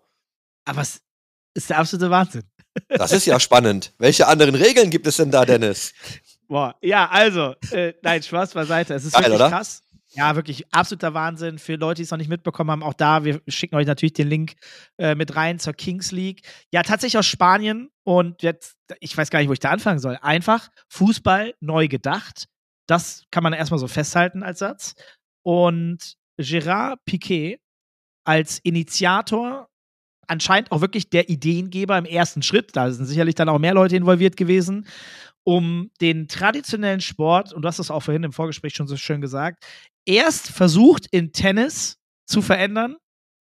Aber es ist der absolute Wahnsinn. Das ist ja spannend. Welche anderen Regeln gibt es denn da, Dennis? Boah, ja, also, äh, nein, Spaß beiseite. Es ist Geil, wirklich oder? krass. Ja, wirklich absoluter Wahnsinn. Für Leute, die es noch nicht mitbekommen haben, auch da, wir schicken euch natürlich den Link äh, mit rein zur Kings League. Ja, tatsächlich aus Spanien und jetzt, ich weiß gar nicht, wo ich da anfangen soll. Einfach Fußball neu gedacht. Das kann man erstmal so festhalten als Satz. Und Gérard Piquet als Initiator anscheinend auch wirklich der Ideengeber im ersten Schritt, da sind sicherlich dann auch mehr Leute involviert gewesen, um den traditionellen Sport, und du hast das auch vorhin im Vorgespräch schon so schön gesagt, erst versucht in Tennis zu verändern,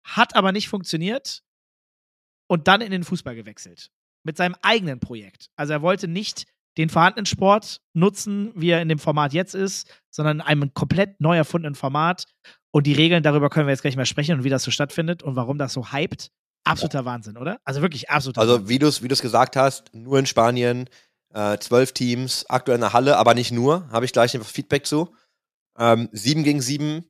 hat aber nicht funktioniert und dann in den Fußball gewechselt. Mit seinem eigenen Projekt. Also er wollte nicht den vorhandenen Sport nutzen, wie er in dem Format jetzt ist, sondern in einem komplett neu erfundenen Format. Und die Regeln, darüber können wir jetzt gleich mal sprechen und wie das so stattfindet und warum das so hypt. Absoluter Wahnsinn, oder? Also wirklich absoluter Also, wie du es wie du's gesagt hast, nur in Spanien, äh, zwölf Teams, aktuell in der Halle, aber nicht nur, habe ich gleich einfach Feedback zu. Ähm, 7 gegen 7,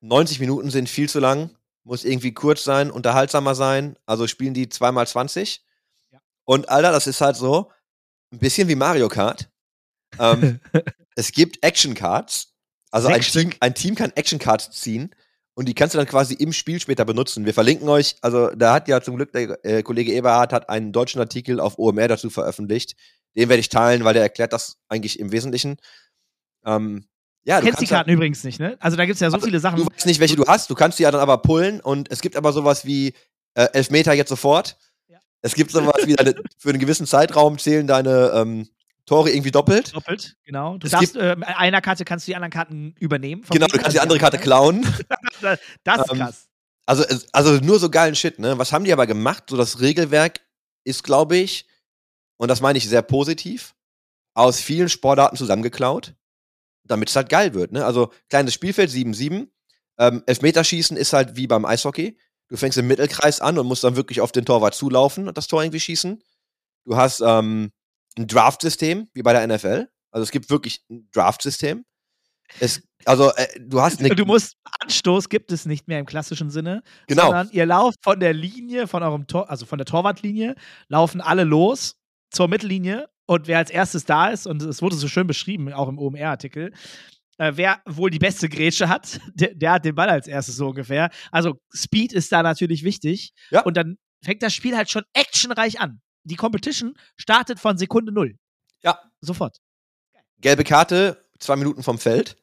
90 Minuten sind viel zu lang, muss irgendwie kurz sein, unterhaltsamer sein, also spielen die zweimal 20. Ja. Und Alter, das ist halt so, ein bisschen wie Mario Kart. Ähm, es gibt Action Cards, also ein Team, ein Team kann Action Cards ziehen und die kannst du dann quasi im Spiel später benutzen. Wir verlinken euch, also da hat ja zum Glück der äh, Kollege Eberhard hat einen deutschen Artikel auf OMR dazu veröffentlicht. Den werde ich teilen, weil der erklärt das eigentlich im Wesentlichen. Ähm, ja, Du kennst die kannst ja- Karten übrigens nicht, ne? Also da gibt es ja so viele Sachen. Du weißt nicht, welche du hast, du kannst die ja dann aber pullen und es gibt aber sowas wie äh, Elfmeter jetzt sofort. Ja. Es gibt sowas wie deine, für einen gewissen Zeitraum zählen deine ähm, Tore irgendwie doppelt. Doppelt, genau. Du Es darfst, äh, einer Karte kannst du die anderen Karten übernehmen. Genau, du kannst die andere Karte klauen. Das ist Ähm, krass. Also, also nur so geilen Shit, ne? Was haben die aber gemacht? So das Regelwerk ist, glaube ich, und das meine ich sehr positiv, aus vielen Sportarten zusammengeklaut, damit es halt geil wird, ne? Also kleines Spielfeld, 7-7. Ähm, Elfmeterschießen ist halt wie beim Eishockey. Du fängst im Mittelkreis an und musst dann wirklich auf den Torwart zulaufen und das Tor irgendwie schießen. Du hast ähm, ein Draft-System, wie bei der NFL. Also es gibt wirklich ein Draft-System. Es, also äh, du hast eine Du musst, Anstoß gibt es nicht mehr im klassischen Sinne, genau. sondern ihr lauft von der Linie, von eurem Tor, also von der Torwartlinie, laufen alle los zur Mittellinie und wer als erstes da ist, und es wurde so schön beschrieben, auch im OMR-Artikel, äh, wer wohl die beste Grätsche hat, der, der hat den Ball als erstes so ungefähr. Also Speed ist da natürlich wichtig. Ja. Und dann fängt das Spiel halt schon actionreich an. Die Competition startet von Sekunde null. Ja. Sofort. Gelbe Karte, zwei Minuten vom Feld.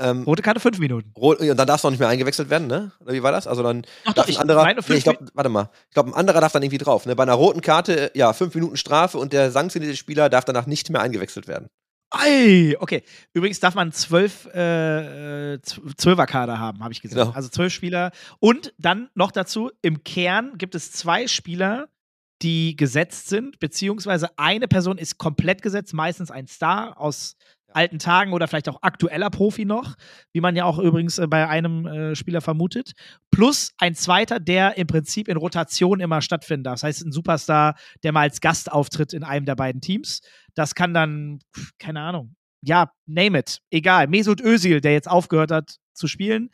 Ähm, Rote Karte fünf Minuten. rot, und dann darfst du auch nicht mehr eingewechselt werden, ne? Oder wie war das? Also dann Doch, darf doch, ich ein anderer. meine nee, ich glaube, warte mal. Ich glaube, ein anderer darf dann irgendwie drauf. Ne? Bei einer roten Karte, ja, fünf Minuten Strafe und der sanktionierte Spieler darf danach nicht mehr eingewechselt werden. Ei, okay. Übrigens darf man zwölf äh, äh, zw- Zwölferkader haben, habe ich gesagt. Genau. Also zwölf Spieler. Und dann noch dazu, im Kern gibt es zwei Spieler, die gesetzt sind, beziehungsweise eine Person ist komplett gesetzt, meistens ein Star aus alten Tagen oder vielleicht auch aktueller Profi noch, wie man ja auch übrigens äh, bei einem äh, Spieler vermutet. Plus ein zweiter, der im Prinzip in Rotation immer stattfinden darf. Das heißt, ein Superstar, der mal als Gast auftritt in einem der beiden Teams. Das kann dann, keine Ahnung, ja, name it, egal. Mesut Özil, der jetzt aufgehört hat zu spielen,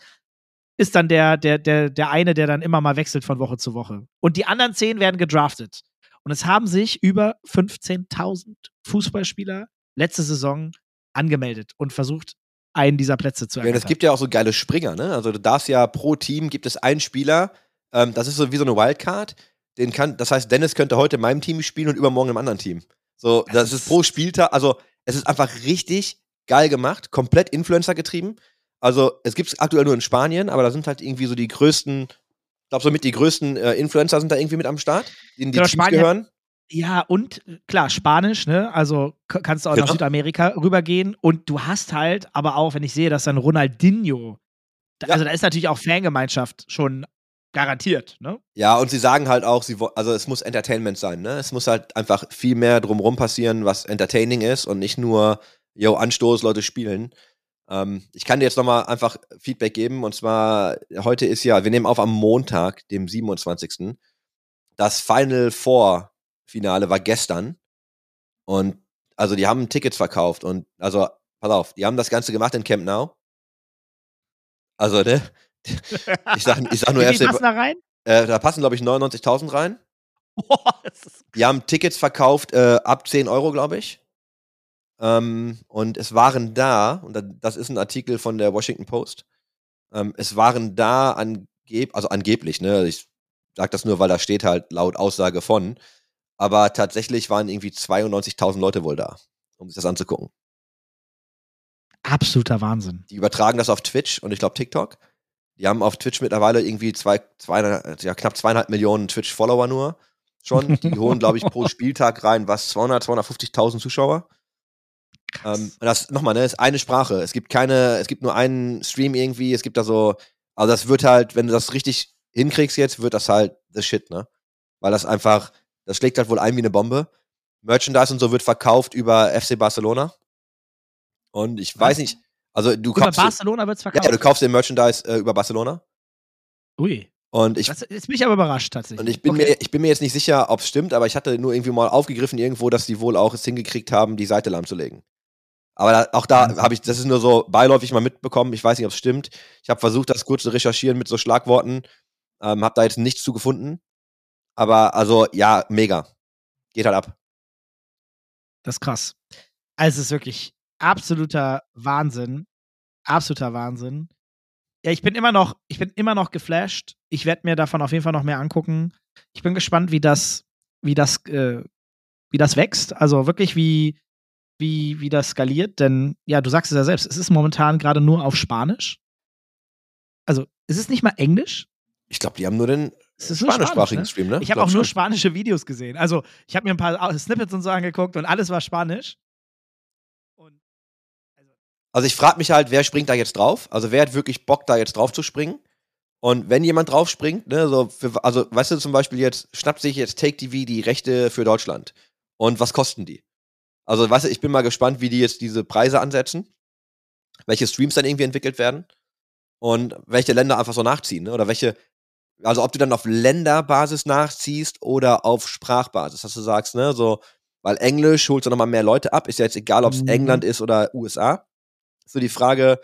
ist dann der, der, der, der eine, der dann immer mal wechselt von Woche zu Woche. Und die anderen zehn werden gedraftet. Und es haben sich über 15.000 Fußballspieler letzte Saison angemeldet und versucht, einen dieser Plätze zu Ja, und es gibt ja auch so geile Springer, ne? Also du darfst ja pro Team gibt es einen Spieler, ähm, das ist so wie so eine Wildcard. Den kann, das heißt, Dennis könnte heute in meinem Team spielen und übermorgen im anderen Team. So, das, Das ist pro Spieltag, also es ist einfach richtig geil gemacht, komplett Influencer getrieben. Also es gibt es aktuell nur in Spanien, aber da sind halt irgendwie so die größten, ich glaube somit die größten äh, Influencer sind da irgendwie mit am Start, die in die Genau, Teams Spanien- gehören. Ja, und äh, klar, Spanisch, ne? Also kannst du auch nach Genau. Südamerika rübergehen. Und du hast halt, aber auch, wenn ich sehe, dass dann Ronaldinho, da, Ja. also da ist natürlich auch Fangemeinschaft schon garantiert, ne? Ja, und sie sagen halt auch, sie, also es muss Entertainment sein, ne? Es muss halt einfach viel mehr drumrum passieren, was entertaining ist und nicht nur, yo, Anstoß, Leute spielen. Ähm, ich kann dir jetzt nochmal einfach Feedback geben. Und zwar, heute ist ja, wir nehmen auf am Montag, dem 27. Das Final Four Finale war gestern. Und also die haben Tickets verkauft. Und also, pass auf, die haben das Ganze gemacht in Camp Now. Also, ne? Ich sag, ich sag nur viel passen da rein? Äh, da passen, glaube ich, 99.000 rein. Boah, Die haben Tickets verkauft äh, ab 10 Euro, glaube ich. Ähm, und es waren da, und da- das ist ein Artikel von der Washington Post, ähm, es waren da angeb also angeblich, ne? Ich sag das nur, weil da steht halt laut Aussage von. Aber tatsächlich waren irgendwie 92.000 Leute wohl da, um sich das anzugucken. absoluter Wahnsinn. Die übertragen das auf Twitch und ich glaube TikTok. Die haben auf Twitch mittlerweile irgendwie zwei, zwei, ja, knapp zweieinhalb Millionen Twitch-Follower nur schon. Die holen, glaube ich, pro Spieltag rein, was, 200, 250.000 Zuschauer. Ähm, und das nochmal, ne, ist eine Sprache. Es gibt keine, es gibt nur einen Stream irgendwie, es gibt da so, also das wird halt, wenn du das richtig hinkriegst jetzt, wird das halt the shit, ne? Weil das einfach, das schlägt halt wohl ein wie eine Bombe. Merchandise und so wird verkauft über FC Barcelona. Und ich weiß Was? nicht, also du Über kaufst, Barcelona wird es ja, verkauft. du kaufst den Merchandise äh, über Barcelona. Ui. Und ich Das, jetzt bin ich aber überrascht tatsächlich. und ich bin, okay. mir, ich bin mir jetzt nicht sicher, ob es stimmt, aber ich hatte nur irgendwie mal aufgegriffen irgendwo, dass die wohl auch es hingekriegt haben, die Seite lahmzulegen. Aber da, auch da Wahnsinn. habe ich, das ist nur so beiläufig mal mitbekommen. Ich weiß nicht, ob es stimmt. Ich habe versucht, das kurz zu recherchieren mit so Schlagworten. Ähm, habe da jetzt nichts zu gefunden. Aber also, ja, mega. Geht halt ab. Das ist krass. Also es ist wirklich absoluter Wahnsinn. Absoluter Wahnsinn. Ja, ich bin immer noch, ich bin immer noch geflasht. Ich werde mir davon auf jeden Fall noch mehr angucken. Ich bin gespannt, wie das, wie das, äh, wie das wächst. Also wirklich, wie, wie, wie das skaliert. Denn ja, du sagst es ja selbst, es ist momentan gerade nur auf Spanisch. Also, es ist nicht mal Englisch. Ich glaube, die haben nur den Es ist nur spanischsprachigen Spanisch, ne? Stream, ne? Ich habe auch nur schon. spanische Videos gesehen. Also, ich habe mir ein paar Snippets und so angeguckt und alles war Spanisch. Und Also ich frage mich halt, wer springt da jetzt drauf? Also wer hat wirklich Bock, da jetzt drauf zu springen? Und wenn jemand drauf springt, ne, so für, also weißt du zum Beispiel jetzt, schnappt sich jetzt Take TV die Rechte für Deutschland. Und was kosten die? Also weißt du, ich bin mal gespannt, wie die jetzt diese Preise ansetzen, welche Streams dann irgendwie entwickelt werden und welche Länder einfach so nachziehen, ne? Oder welche, also ob du dann auf Länderbasis nachziehst oder auf Sprachbasis, dass du sagst, ne, so, weil Englisch holt so nochmal mehr Leute ab, ist ja jetzt egal, ob es Mhm. England ist oder USA so die Frage,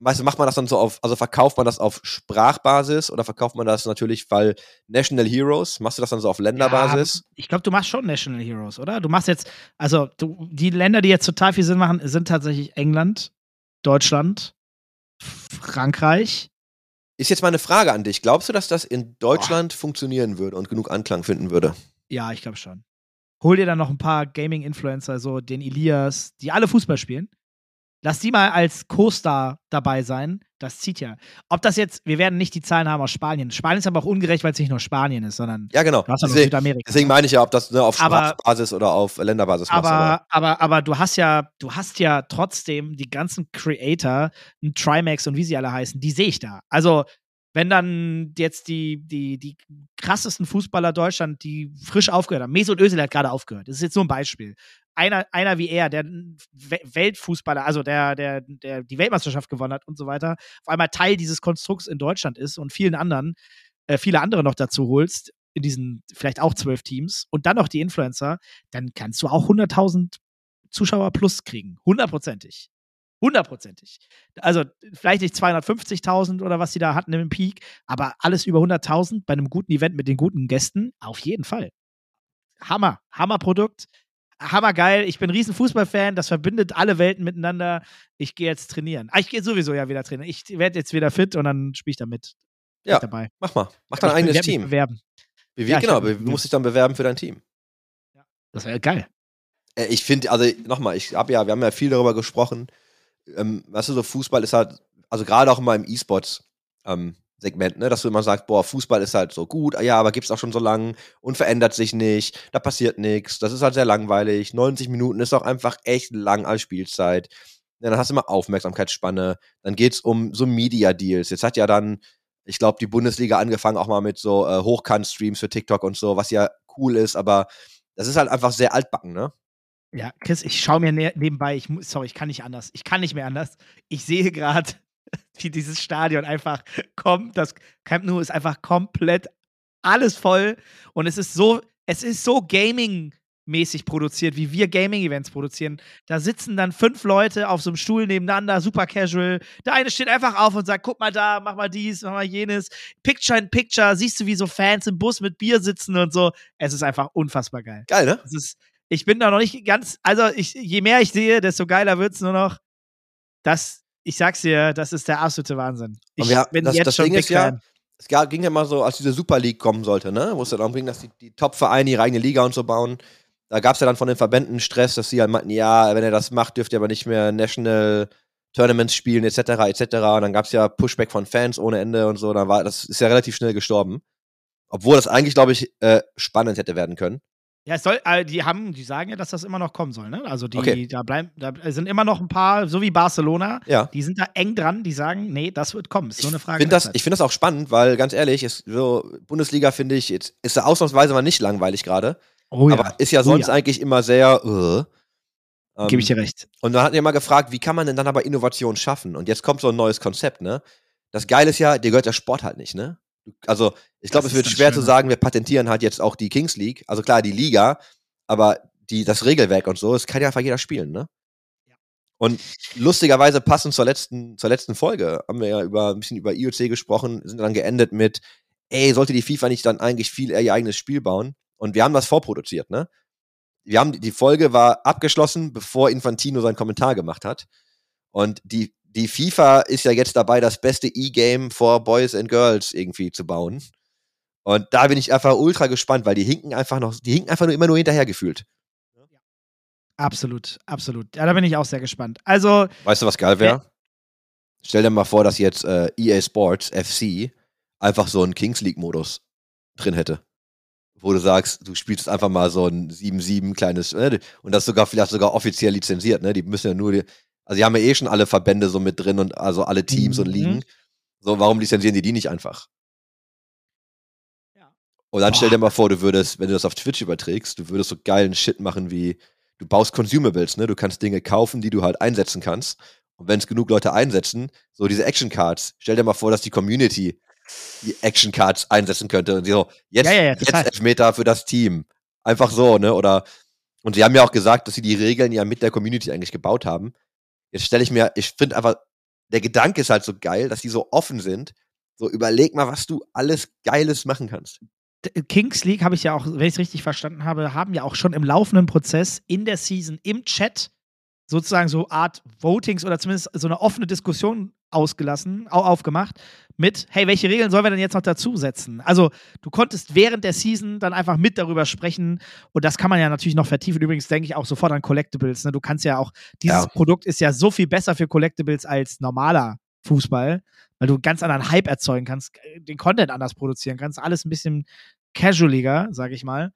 weißt du, macht man das dann so auf, also verkauft man das auf Sprachbasis oder verkauft man das natürlich, weil National Heroes, machst du das dann so auf Länderbasis? ich glaube, du machst schon National Heroes, oder? Du machst jetzt, also du, die Länder, die jetzt total viel Sinn machen, sind tatsächlich England, Deutschland, Frankreich. Ist jetzt mal eine Frage an dich. Glaubst du, dass das in Deutschland funktionieren würde und genug Anklang finden würde? Ja, ich glaube schon. Hol dir dann noch ein paar Gaming-Influencer, so den Elias, die alle Fußball spielen. Lass die mal als Co-Star dabei sein. Das zieht ja. Ob das jetzt, wir werden nicht die Zahlen haben aus Spanien. Spanien ist aber auch ungerecht, weil es nicht nur Spanien ist, sondern Ja, genau. du hast Deswegen, Südamerika. deswegen meine ich ja, ob das ne, auf Aber- Sprachbasis oder auf Länderbasis machst. aber, aber, aber du hast ja, du hast ja trotzdem die ganzen Creator, ein Trimax und wie sie alle heißen, die sehe ich da. Also, wenn dann jetzt die, die, die krassesten Fußballer Deutschland, die frisch aufgehört haben, Mesut Özil hat gerade aufgehört. Das ist jetzt nur ein Beispiel. Einer, einer wie er, der Weltfußballer, also der, der, der die Weltmeisterschaft gewonnen hat und so weiter, auf einmal Teil dieses Konstrukts in Deutschland ist und vielen anderen, äh, viele andere noch dazu holst, in diesen vielleicht auch zwölf Teams und dann noch die Influencer, dann kannst du auch 100.000 Zuschauer plus kriegen. Hundertprozentig. Hundertprozentig. Also vielleicht nicht 250.000 oder was sie da hatten im Peak, aber alles über 100.000 bei einem guten Event mit den guten Gästen, auf jeden Fall. Hammer. Hammerprodukt. Hammergeil. Ich bin ein riesen Fußballfan. Das verbindet alle Welten miteinander. Ich gehe jetzt trainieren. Ah, ich gehe sowieso ja wieder trainieren. Ich werde jetzt wieder fit und dann spiele ich da mit. Ja. ich dabei. Mach mal. Mach dein eigenes mich Team. Bewerben. Wie, Ja, ich genau, du musst dich dann bewerben für dein Team. Das wäre geil. Äh, Ich finde, also nochmal, ich habe ja, wir haben ja viel darüber gesprochen. Ähm, weißt du, so Fußball ist halt, also gerade auch immer im E-Sports-Segment, ne, dass du immer sagst, boah, Fußball ist halt so gut, ja, aber gibt's auch schon so lange und verändert sich nicht, da passiert nichts, das ist halt sehr langweilig. 90 Minuten ist auch einfach echt lang als Spielzeit. Ja, dann hast du immer Aufmerksamkeitsspanne, dann geht's um so Media-Deals. Jetzt hat ja dann, ich glaube, die Bundesliga angefangen auch mal mit so äh, Hochkant-Streams für TikTok und so, was ja cool ist, aber das ist halt einfach sehr altbacken, ne? Ja, Chris, ich schaue mir ne nebenbei, ich sorry, ich kann nicht anders. Ich kann nicht mehr anders. Ich sehe gerade, wie dieses Stadion einfach kommt. Das Camp Nou ist einfach komplett alles voll und es ist so, es ist so Gaming mäßig produziert, wie wir Gaming-Events produzieren. Da sitzen dann fünf Leute auf so einem Stuhl nebeneinander, super casual. Der eine steht einfach auf und sagt, guck mal da, mach mal dies, mach mal jenes. Picture in Picture, siehst du, wie so Fans im Bus mit Bier sitzen und so. Es ist einfach unfassbar geil. Geil, ne? Ist, ich bin da noch nicht ganz, also ich, je mehr ich sehe, desto geiler wird es nur noch. Das, ich sag's dir, das ist der absolute Wahnsinn. Ich wir, bin das, jetzt das schon Ding Big ist ja, Fan. es ga- ging ja mal so, als diese Super League kommen sollte, ne? Wo es ja darum ging, dass die, die Top-Vereine ihre eigene Liga und so bauen. Da gab es ja dann von den Verbänden Stress, dass sie halt meinten, ja, wenn ihr das macht, dürft ihr aber nicht mehr National Tournaments spielen, etc., etc. Und dann gab es ja Pushback von Fans ohne Ende und so. Dann war, das ist ja relativ schnell gestorben. Obwohl das eigentlich, glaube ich, äh, spannend hätte werden können. Ja, es soll, äh, die haben, die sagen ja, dass das immer noch kommen soll, ne? Also die, Okay. da bleiben, da sind immer noch ein paar, so wie Barcelona, Ja. die sind da eng dran, die sagen, nee, das wird kommen. Ist nur eine Frage. Find das, Zeit. ich finde das auch spannend, weil ganz ehrlich, ist so, Bundesliga finde ich, jetzt ist da ausnahmsweise mal nicht langweilig gerade. oh ja, Aber ist ja Oh sonst ja. eigentlich immer sehr. Äh, ähm, gebe ich dir recht. Und dann hat ihr mal gefragt, wie kann man denn dann aber Innovation schaffen? Und jetzt kommt so ein neues Konzept, ne? Das Geile ist ja, dir gehört der Sport halt nicht, ne? Also, ich glaube, es wird schwer zu Schöne. sagen, wir patentieren halt jetzt auch die Kings League. Also klar, die Liga, aber die, das Regelwerk und so, das kann ja einfach jeder spielen, ne? Ja. Und lustigerweise passend zur letzten, zur letzten Folge haben wir ja über ein bisschen über IOC gesprochen, sind dann geendet mit, ey, sollte die FIFA nicht dann eigentlich viel eher ihr eigenes Spiel bauen? Und wir haben das vorproduziert, ne? Wir haben, die Folge war abgeschlossen, bevor Infantino seinen Kommentar gemacht hat. Und die, die FIFA ist ja jetzt dabei, das beste E-Game for Boys and Girls irgendwie zu bauen. Und da bin ich einfach ultra gespannt, weil die hinken einfach noch, die hinken einfach nur immer nur hinterher gefühlt. Absolut, absolut. Ja, da bin ich auch sehr gespannt. Also, Weißt du, was geil wäre? Stell dir mal vor, dass jetzt äh, EA Sports FC einfach so einen Kings League-Modus drin hätte. Wo du sagst, du spielst einfach mal so ein 7-7 kleines, äh, und das sogar vielleicht sogar offiziell lizenziert, ne? Die müssen ja nur, die, also die haben ja eh schon alle Verbände so mit drin und also alle Teams und Mhm. Ligen. So, warum lizenzieren die die nicht einfach? Ja. Und dann stell Boah. dir mal vor, du würdest, wenn du das auf Twitch überträgst, du würdest so geilen Shit machen wie, du baust Consumables, ne? Du kannst Dinge kaufen, die du halt einsetzen kannst. Und wenn es genug Leute einsetzen, so diese Action Cards, stell dir mal vor, dass die Community die Action Cards einsetzen könnte und so, jetzt, Ja, ja, ja, jetzt. Elfmeter für das Team. Einfach so, ne? Oder, und sie haben ja auch gesagt, dass sie die Regeln ja mit der Community eigentlich gebaut haben. Jetzt stelle ich mir, ich finde einfach, der Gedanke ist halt so geil, dass die so offen sind. So, überleg mal, was du alles Geiles machen kannst. D- Kings League habe ich ja auch, wenn ich es richtig verstanden habe, haben ja auch schon im laufenden Prozess in der Season im Chat sozusagen so Art Votings oder zumindest so eine offene Diskussion ausgelassen, au aufgemacht mit, hey, welche Regeln sollen wir denn jetzt noch dazusetzen? Also du konntest während der Season dann einfach mit darüber sprechen und das kann man ja natürlich noch vertiefen. Übrigens denke ich auch sofort an Collectibles. Ne? Du kannst ja auch, dieses Ja. Produkt ist ja so viel besser für Collectibles als normaler Fußball, weil du ganz anderen Hype erzeugen kannst, den Content anders produzieren kannst, alles ein bisschen casualiger, sag ich mal.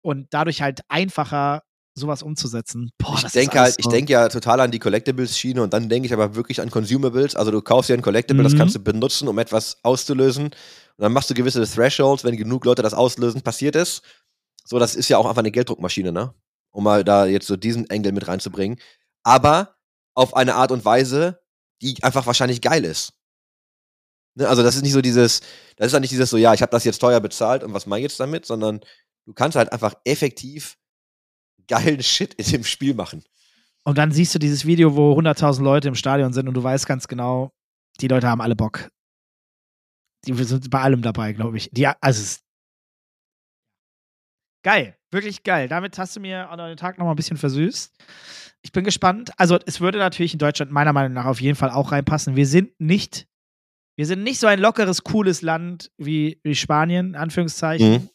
Und dadurch halt einfacher, sowas umzusetzen. Boah, ich das denke halt, ich denke ja total an die Collectibles-Schiene und dann denke ich aber wirklich an Consumables. Also du kaufst dir ein Collectible, das Mhm. kannst du benutzen, um etwas auszulösen. Und dann machst du gewisse Thresholds, wenn genug Leute das auslösen, passiert ist. So, das ist ja auch einfach eine Gelddruckmaschine, ne? Um mal da jetzt so diesen Engel mit reinzubringen. Aber auf eine Art und Weise, die einfach wahrscheinlich geil ist. Ne? Also das ist nicht so dieses, das ist dann nicht dieses so, ja, ich habe das jetzt teuer bezahlt und was mache ich jetzt damit, sondern du kannst halt einfach effektiv geilen Shit in dem Spiel machen. Und dann siehst du dieses Video, wo 100.000 Leute im Stadion sind und du weißt ganz genau, die Leute haben alle Bock. Die sind bei allem dabei, glaube ich. Die, also es ist geil, wirklich geil. Damit hast du mir an den Tag noch mal ein bisschen versüßt. Ich bin gespannt. Also es würde natürlich in Deutschland meiner Meinung nach auf jeden Fall auch reinpassen. Wir sind nicht, wir sind nicht so ein lockeres, cooles Land wie, wie Spanien, in Anführungszeichen. Mhm.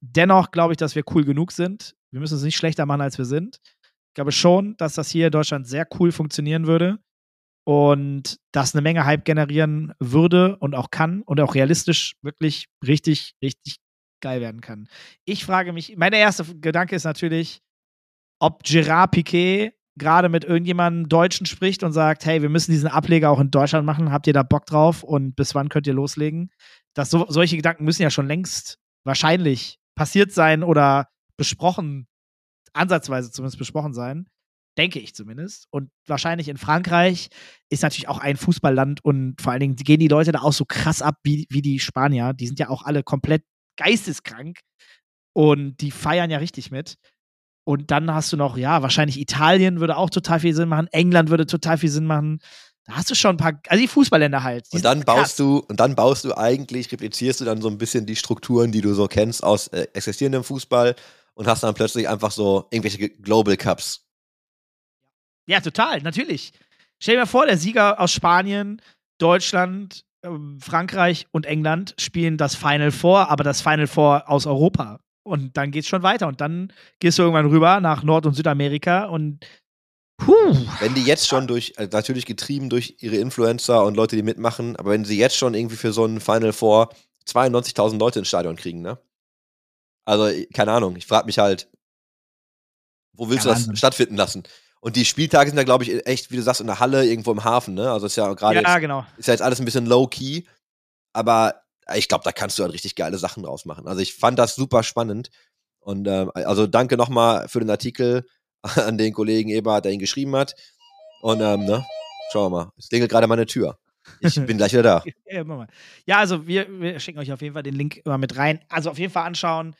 Dennoch glaube ich, dass wir cool genug sind. Wir müssen es nicht schlechter machen, als wir sind. Ich glaube schon, dass das hier in Deutschland sehr cool funktionieren würde und das eine Menge Hype generieren würde und auch kann und auch realistisch wirklich richtig, richtig geil werden kann. Ich frage mich, mein erster Gedanke ist natürlich, ob Gerard Piquet gerade mit irgendjemandem Deutschen spricht und sagt, hey, wir müssen diesen Ableger auch in Deutschland machen, habt ihr da Bock drauf und bis wann könnt ihr loslegen? Das so, solche Gedanken müssen ja schon längst wahrscheinlich passiert sein oder besprochen ansatzweise zumindest besprochen sein. Denke ich zumindest. Und wahrscheinlich in Frankreich ist natürlich auch ein Fußballland und vor allen Dingen gehen die Leute da auch so krass ab wie, wie die Spanier. Die sind ja auch alle komplett geisteskrank und die feiern ja richtig mit. Und dann hast du noch, ja, wahrscheinlich Italien würde auch total viel Sinn machen, England würde total viel Sinn machen. Da hast du schon ein paar, also die Fußballländer halt. Die und dann baust du, und dann baust du eigentlich, replizierst du dann so ein bisschen die Strukturen, die du so kennst aus äh, existierendem Fußball und hast dann plötzlich einfach so irgendwelche Global Cups. Ja, total, natürlich. Stell dir mal vor, der Sieger aus Spanien, Deutschland, ähm, Frankreich und England spielen das Final Four, aber das Final Four aus Europa. Und dann geht's schon weiter. Und dann gehst du irgendwann rüber nach Nord- und Südamerika und puh. Wenn die jetzt schon durch, also natürlich getrieben durch ihre Influencer und Leute, die mitmachen, aber wenn sie jetzt schon irgendwie für so ein Final Four 92.000 Leute ins Stadion kriegen, ne? Also, keine Ahnung, ich frage mich halt, wo willst ja, du das Wahnsinn. stattfinden lassen? Und die Spieltage sind da, glaube ich, echt, wie du sagst, in der Halle irgendwo im Hafen, ne? Also ist ja gerade ja, genau. ist ja jetzt alles ein bisschen low-key, aber ich glaube, da kannst du halt richtig geile Sachen draus machen. Also ich fand das super spannend. Und äh, also danke nochmal für den Artikel an den Kollegen Eber, der ihn geschrieben hat. Und ähm, ne, schauen wir mal. Es klingelt gerade meine Tür. Ich bin gleich wieder da. ja, also wir, wir schicken euch auf jeden Fall den Link immer mit rein. Also auf jeden Fall anschauen.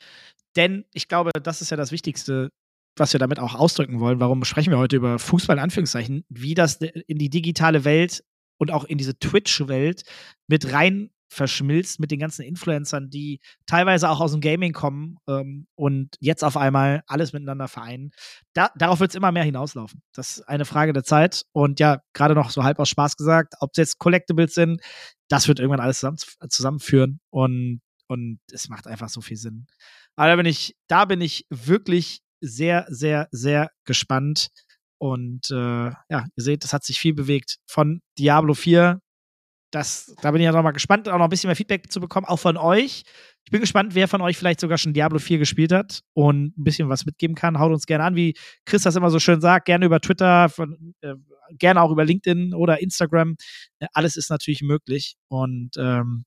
Denn ich glaube, das ist ja das Wichtigste, was wir damit auch ausdrücken wollen. Warum sprechen wir heute über Fußball in Anführungszeichen? Wie das in die digitale Welt und auch in diese Twitch-Welt mit rein verschmilzt mit den ganzen Influencern, die teilweise auch aus dem Gaming kommen ähm, und jetzt auf einmal alles miteinander vereinen. Da, darauf wird es immer mehr hinauslaufen. Das ist eine Frage der Zeit. Und ja, gerade noch so halb aus Spaß gesagt, ob es jetzt Collectibles sind, das wird irgendwann alles zusammen, zusammenführen und, und es macht einfach so viel Sinn. Aber da bin ich, da bin ich wirklich sehr, sehr, sehr gespannt. Und äh, ja, ihr seht, es hat sich viel bewegt. Von Diablo 4 das, da bin ich ja noch mal gespannt, auch noch ein bisschen mehr Feedback zu bekommen, auch von euch. Ich bin gespannt, wer von euch vielleicht sogar schon Diablo 4 gespielt hat und ein bisschen was mitgeben kann. Haut uns gerne an, wie Chris das immer so schön sagt, gerne über Twitter, von, äh, gerne auch über LinkedIn oder Instagram. Äh, alles ist natürlich möglich und ähm,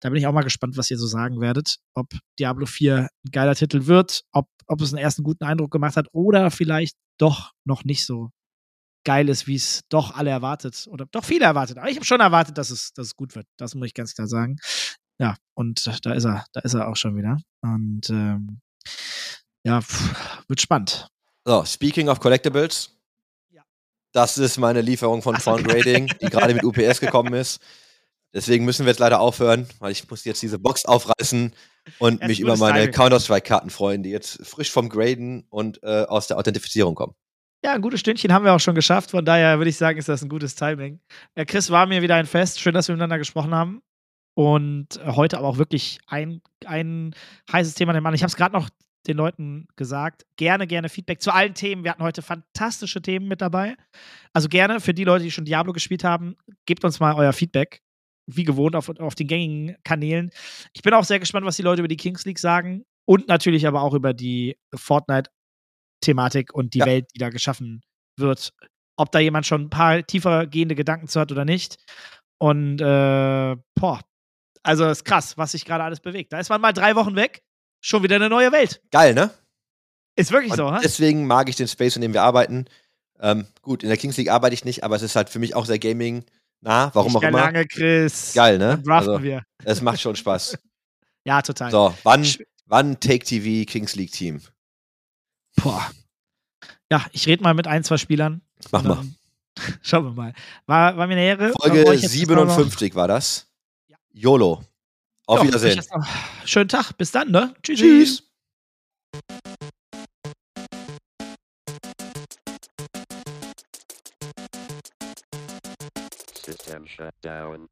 da bin ich auch mal gespannt, was ihr so sagen werdet, ob Diablo 4 ein geiler Titel wird, ob, ob es einen ersten guten Eindruck gemacht hat oder vielleicht doch noch nicht so geil ist, wie es doch alle erwartet oder doch viele erwartet. Aber ich habe schon erwartet, dass es, dass es gut wird. Das muss ich ganz klar sagen. Ja, und da ist er, da ist er auch schon wieder. Und ähm, ja, pff, wird spannend. So, speaking of Collectibles. Ja. Das ist meine Lieferung von Found Grading, die gerade mit UPS gekommen ist. Deswegen müssen wir jetzt leider aufhören, weil ich muss jetzt diese Box aufreißen und mich über meine Counter-Strike-Karten freuen, die jetzt frisch vom Graden und äh, aus der Authentifizierung kommen. Ja, ein gutes Stündchen haben wir auch schon geschafft. Von daher würde ich sagen, ist das ein gutes Timing. Ja, Chris war mir wieder ein Fest. Schön, dass wir miteinander gesprochen haben. Und heute aber auch wirklich ein, ein heißes Thema den Mann. Ich habe es gerade noch den Leuten gesagt. Gerne, gerne Feedback zu allen Themen. Wir hatten heute fantastische Themen mit dabei. Also gerne für die Leute, die schon Diablo gespielt haben, gebt uns mal euer Feedback. Wie gewohnt auf, auf den gängigen Kanälen. Ich bin auch sehr gespannt, was die Leute über die Kings League sagen. Und natürlich aber auch über die Fortnite Thematik und die ja. Welt, die da geschaffen wird. Ob da jemand schon ein paar tiefer gehende Gedanken zu hat oder nicht. Und äh, boah, also ist krass, was sich gerade alles bewegt. Da ist man mal drei Wochen weg, schon wieder eine neue Welt. Geil, ne? Ist wirklich und so, ha? Deswegen mag ich den Space, in dem wir arbeiten. Ähm, gut, in der Kings League arbeite ich nicht, aber es ist halt für mich auch sehr Gaming nah, warum nicht auch immer. lange, Chris. Geil, ne? Dann also, wir. Es macht schon Spaß. ja, total. So, wann, wann Take TV Kings League Team? Boah. Ja, ich rede mal mit ein, zwei Spielern. Mach mal. Schauen wir mal. War, war mir eine Ehre. Folge 57 war das. Ja. YOLO. Auf ja, Wiedersehen. Schönen Tag. Bis dann, ne? Tschüss. Tschüss. System shut down.